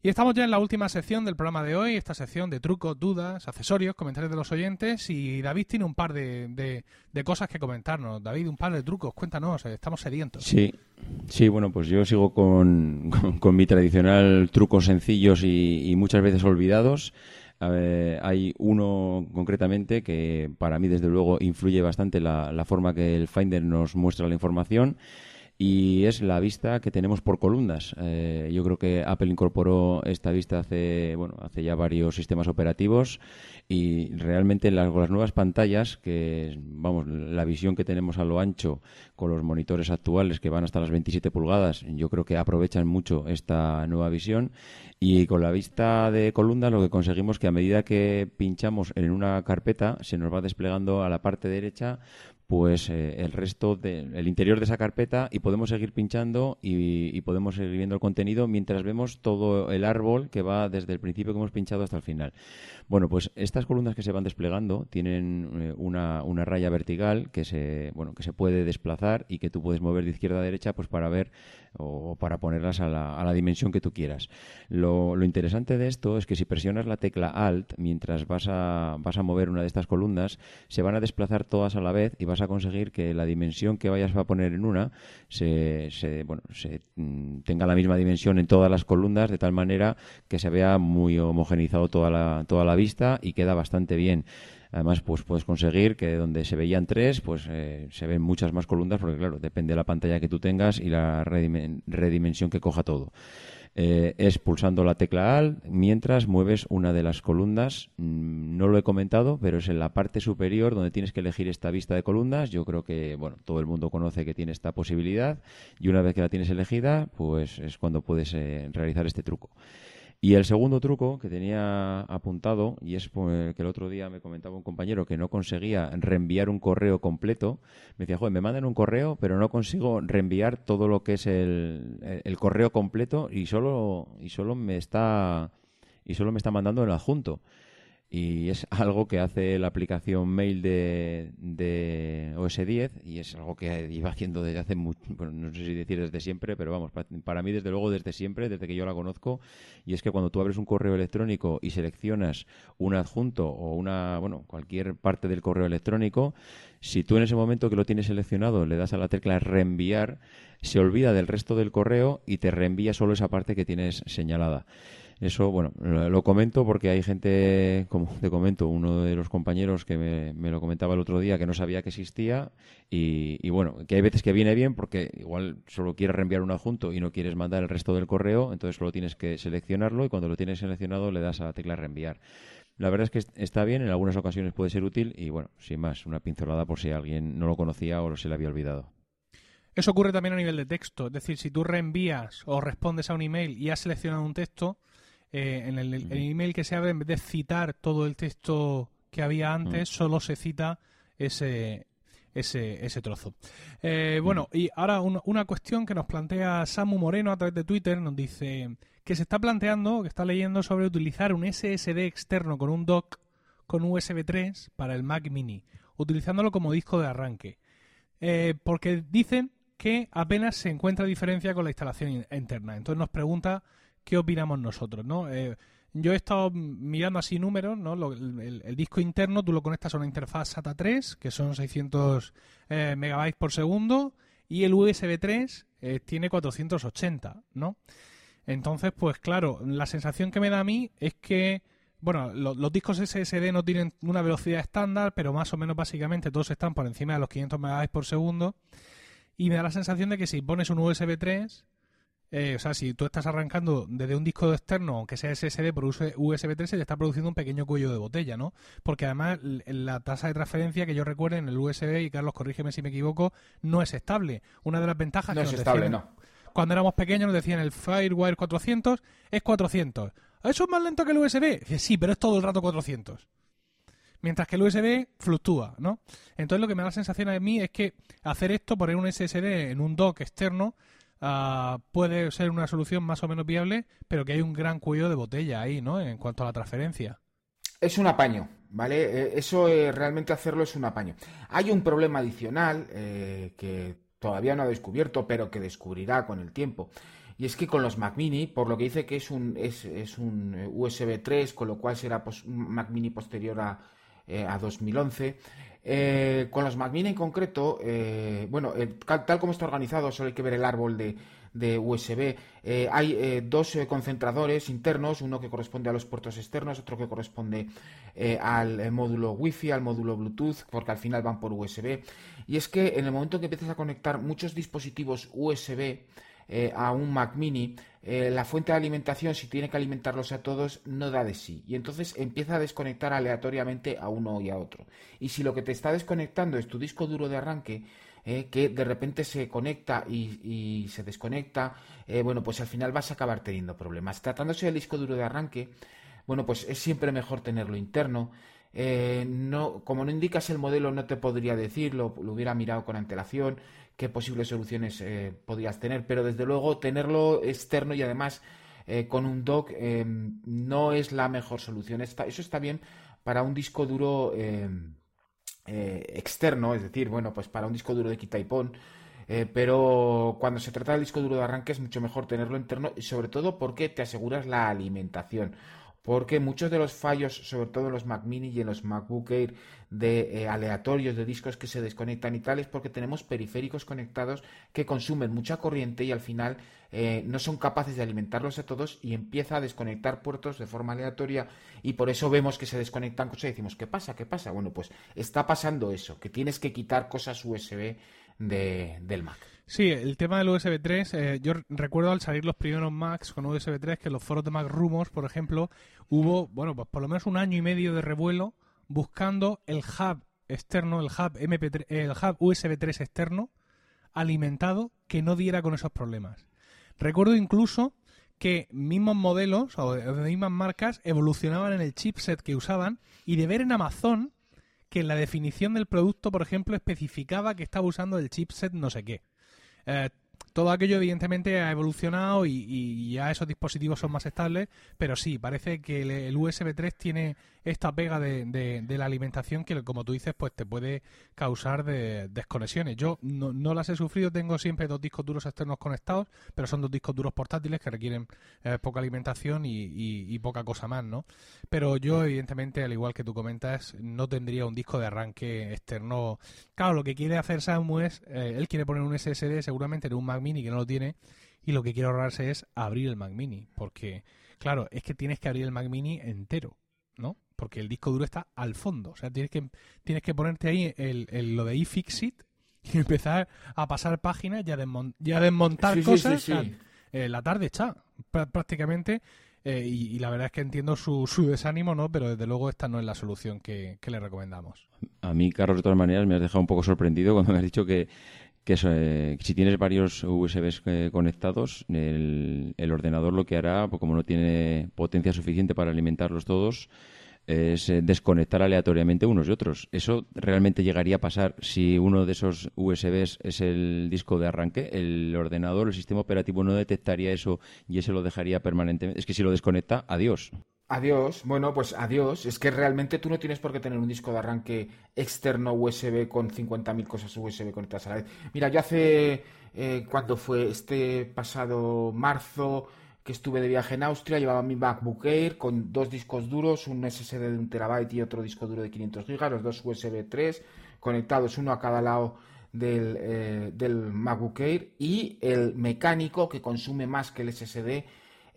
[SPEAKER 1] Y estamos ya en la última sección del programa de hoy, esta sección de trucos, dudas, accesorios, comentarios de los oyentes. Y David tiene un par de, de, cosas que comentarnos. David, un par de trucos, cuéntanos, eh, estamos sedientos.
[SPEAKER 2] Sí, sí, bueno, pues yo sigo con, con, mi tradicional trucos sencillos y, muchas veces olvidados. hay uno concretamente que para mí, desde luego, influye bastante la, la forma que el Finder nos muestra la información y es la vista que tenemos por columnas. Eh, yo creo que Apple incorporó esta vista hace, bueno, hace ya varios sistemas operativos y realmente las, las nuevas pantallas, que vamos, la visión que tenemos a lo ancho con los monitores actuales que van hasta las 27 pulgadas, yo creo que aprovechan mucho esta nueva visión y con la vista de columna lo que conseguimos que a medida que pinchamos en una carpeta se nos va desplegando a la parte derecha pues eh, el resto del interior de esa carpeta y podemos seguir pinchando y, podemos seguir viendo el contenido mientras vemos todo el árbol que va desde el principio que hemos pinchado hasta el final. Bueno, pues estas columnas que se van desplegando tienen eh, una, una, raya vertical que se, bueno, que se puede desplazar y que tú puedes mover de izquierda a derecha pues para ver o para ponerlas a la, a la dimensión que tú quieras. Lo, lo, interesante de esto es que si presionas la tecla Alt mientras vas a, vas a mover una de estas columnas, se van a desplazar todas a la vez y vas a conseguir que la dimensión que vayas a poner en una se, se, bueno, se mm, tenga la misma dimensión en todas las columnas de tal manera que se vea muy homogenizado toda la, toda la vista y queda bastante bien. Además, pues puedes conseguir que donde se veían tres, pues eh, se ven muchas más columnas, porque claro, depende de la pantalla que tú tengas y la redimensión que coja todo. Eh, es pulsando la tecla AL mientras mueves una de las columnas. Mm, no lo he comentado, pero es en la parte superior donde tienes que elegir esta vista de columnas. Yo creo que bueno, todo el mundo conoce que tiene esta posibilidad y una vez que la tienes elegida, pues es cuando puedes eh, realizar este truco. Y el segundo truco que tenía apuntado, y es que el otro día me comentaba un compañero que no conseguía reenviar un correo completo, me decía, joder, me mandan un correo, pero no consigo reenviar todo lo que es el, el correo completo y solo, y solo me está y solo me está mandando el adjunto y es algo que hace la aplicación mail de, OS 10 y es algo que iba haciendo desde hace mucho, bueno, no sé si decir desde siempre, pero vamos, para, mí desde luego desde siempre, desde que yo la conozco, y es que cuando tú abres un correo electrónico y seleccionas un adjunto o una, bueno, cualquier parte del correo electrónico, si tú en ese momento que lo tienes seleccionado le das a la tecla reenviar, se olvida del resto del correo y te reenvía solo esa parte que tienes señalada. Eso, bueno, lo, comento porque hay gente, como te comento, uno de los compañeros que me, lo comentaba el otro día que no sabía que existía y, bueno, que hay veces que viene bien porque igual solo quieres reenviar un adjunto y no quieres mandar el resto del correo, entonces solo tienes que seleccionarlo y cuando lo tienes seleccionado le das a la tecla reenviar. La verdad es que está bien, en algunas ocasiones puede ser útil y bueno, sin más, una pincelada por si alguien no lo conocía o se le había olvidado.
[SPEAKER 1] Eso ocurre también a nivel de texto, es decir, si tú reenvías o respondes a un email y has seleccionado un texto, eh, en el, email que se abre, en vez de citar todo el texto que había antes, solo se cita ese, ese, ese trozo. Eh, bueno, y ahora una cuestión que nos plantea Samu Moreno a través de Twitter, nos dice que se está planteando, que está leyendo sobre utilizar un SSD externo con un dock con USB 3 para el Mac mini, utilizándolo como disco de arranque. Eh, porque dicen que apenas se encuentra diferencia con la instalación interna. Entonces nos pregunta qué opinamos nosotros, ¿no? Eh, yo he estado mirando así números, ¿no? el, disco interno tú lo conectas a una interfaz SATA 3, que son 600 eh, megabytes por segundo, y el USB 3 eh, tiene 480, ¿no? Entonces, pues claro, la sensación que me da a mí es que, bueno, los discos SSD no tienen una velocidad estándar, pero más o menos básicamente todos están por encima de los 500 megabytes por segundo, y me da la sensación de que si pones un USB 3 eh, o sea, si tú estás arrancando desde un disco externo, aunque sea SSD por USB 3, se te está produciendo un pequeño cuello de botella, ¿no? Porque además la tasa de transferencia que yo recuerdo en el USB, y Carlos, corrígeme si me equivoco, no es estable. Una de las ventajas
[SPEAKER 3] no
[SPEAKER 1] que
[SPEAKER 3] es estable, no.
[SPEAKER 1] cuando éramos pequeños nos decían el Firewire 400 es 400. ¿Eso es más lento que el USB? Sí, pero es todo el rato 400 mientras que el USB fluctúa, ¿no? Entonces lo que me da la sensación a mí es que hacer esto, poner un SSD en un dock externo, Ah, puede ser una solución más o menos viable, pero que hay un gran cuello de botella ahí, ¿no? En cuanto a la transferencia.
[SPEAKER 3] Es un apaño, ¿vale? Eh, eso eh, realmente hacerlo es un apaño. Hay un problema adicional eh, que todavía no ha descubierto, pero que descubrirá con el tiempo. Y es que con los Mac Mini, por lo que dice que es un, es, es un USB 3, con lo cual será un Mac Mini posterior a, a 2011, eh, con los Mac Mini en concreto, eh, bueno, eh, tal como está organizado, solo hay que ver el árbol de, USB. hay dos concentradores internos, uno que corresponde a los puertos externos, otro que corresponde al módulo Wi-Fi, al módulo Bluetooth, porque al final van por USB. Y es que en el momento que empiezas a conectar muchos dispositivos USB, a un Mac mini, eh, la fuente de alimentación, si tiene que alimentarlos a todos, no da de sí. Y entonces empieza a desconectar aleatoriamente a uno y a otro. Y si lo que te está desconectando es tu disco duro de arranque, eh, que de repente se conecta y, se desconecta, bueno, pues al final vas a acabar teniendo problemas. Tratándose del disco duro de arranque, bueno, pues es siempre mejor tenerlo interno. No, como no indicas el modelo, no te podría decir, lo hubiera mirado con antelación qué posibles soluciones eh, podrías tener, pero desde luego tenerlo externo y además eh, con un dock eh, no es la mejor solución. eso está bien para un disco duro externo, es decir, bueno, pues para un disco duro de quita y. Eh, pero cuando se trata del disco duro de arranque es mucho mejor tenerlo interno y sobre todo porque te aseguras la alimentación porque muchos de los fallos, sobre todo en los Mac Mini y en los MacBook Air de eh, aleatorios de discos que se desconectan y tal, es porque tenemos periféricos conectados que consumen mucha corriente y al final eh, no son capaces de alimentarlos a todos y empieza a desconectar puertos de forma aleatoria y por eso vemos que se desconectan cosas y decimos, ¿qué pasa? ¿Qué pasa? Bueno, pues está pasando eso, que tienes que quitar cosas USB del Mac.
[SPEAKER 1] Sí, el tema del USB 3, eh, yo recuerdo al salir los primeros Macs con USB 3 que los foros de Mac Rumors, por ejemplo, hubo, bueno, pues por lo menos un año y medio de revuelo buscando el hub externo, el hub MP3, el hub USB 3 externo alimentado que no diera con esos problemas. Recuerdo incluso que mismos modelos o de mismas marcas evolucionaban en el chipset que usaban y de ver en Amazon que en la definición del producto, por ejemplo, especificaba que estaba usando el chipset no sé qué. Eh, todo aquello evidentemente ha evolucionado y, ya esos dispositivos son más estables, pero sí, parece que el, USB 3 tiene esta pega de, la alimentación que, como tú dices, pues te puede causar desconexiones. Yo no, las he sufrido, tengo siempre dos discos duros externos conectados, pero son dos discos duros portátiles que requieren eh, poca alimentación y, poca cosa más, ¿no? Pero yo, evidentemente, al igual que tú comentas, no tendría un disco de arranque externo. Claro, lo que quiere hacer Samu es, eh, él quiere poner un SSD seguramente en un Mac Mini que no lo tiene y lo que quiere ahorrarse es abrir el Mac Mini, porque, claro, es que tienes que abrir el Mac Mini entero, ¿no? porque el disco duro está al fondo. O sea, tienes que, tienes que ponerte ahí el, lo de iFixit y empezar a pasar páginas y a, desmontar cosas. Eh, la tarde está, prácticamente. Eh, y, la verdad es que entiendo su, su, desánimo, ¿no? Pero desde luego esta no es la solución que, le recomendamos.
[SPEAKER 2] A mí, Carlos, de todas maneras, me has dejado un poco sorprendido cuando me has dicho que, que eh, si tienes varios USBs conectados, el, el, ordenador lo que hará, pues como no tiene potencia suficiente para alimentarlos todos, es eh, desconectar aleatoriamente unos y otros. ¿Eso realmente llegaría a pasar si uno de esos USBs es el disco de arranque? ¿El ordenador, el sistema operativo no detectaría eso y ese lo dejaría permanentemente? Es que si lo desconecta, adiós.
[SPEAKER 3] Adiós, bueno, pues adiós. Es que realmente tú no tienes por qué tener un disco de arranque externo USB con 50.000 cosas USB conectadas a la vez. Mira, yo hace, eh, cuando fue este pasado marzo, que estuve de viaje en Austria, llevaba mi MacBook Air con dos discos duros, un SSD de un terabyte y otro disco duro de 500 gigas, los dos USB 3 conectados uno a cada lado del, eh, del MacBook Air y el mecánico que consume más que el SSD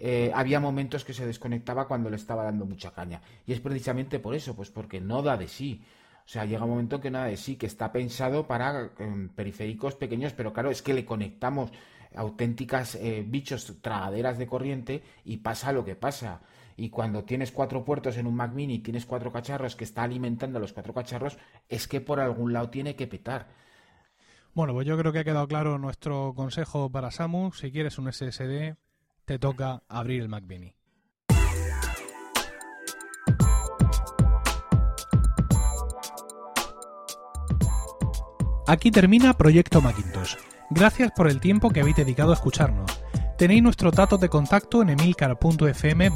[SPEAKER 3] eh, había momentos que se desconectaba cuando le estaba dando mucha caña. Y es precisamente por eso, pues porque no da de sí. O sea, llega un momento que nada de sí, que está pensado para eh, periféricos pequeños, pero claro, es que le conectamos auténticas eh, bichos tragaderas de corriente y pasa lo que pasa. Y cuando tienes cuatro puertos en un Mac mini tienes cuatro cacharros que está alimentando a los cuatro cacharros, es que por algún lado tiene que petar.
[SPEAKER 1] Bueno, pues yo creo que ha quedado claro nuestro consejo para Samu. Si quieres un SSD, te toca abrir el Mac mini. Aquí termina Proyecto Macintosh Gracias por el tiempo que habéis dedicado a escucharnos. Tenéis nuestro dato de contacto en emilcar.fm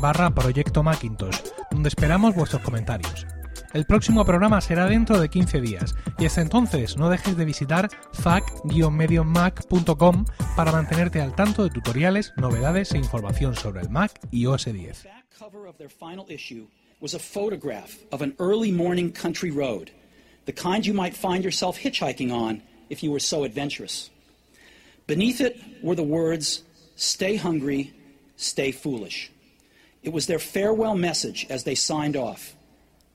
[SPEAKER 1] Macintosh, donde esperamos vuestros comentarios. El próximo programa será dentro de 15 días y hasta entonces no dejes de visitar fac-medionmac.com para mantenerte al tanto de tutoriales, novedades e información sobre el Mac y OS 10.
[SPEAKER 5] Beneath it were the words, Stay hungry, stay foolish. It was their farewell message as they signed off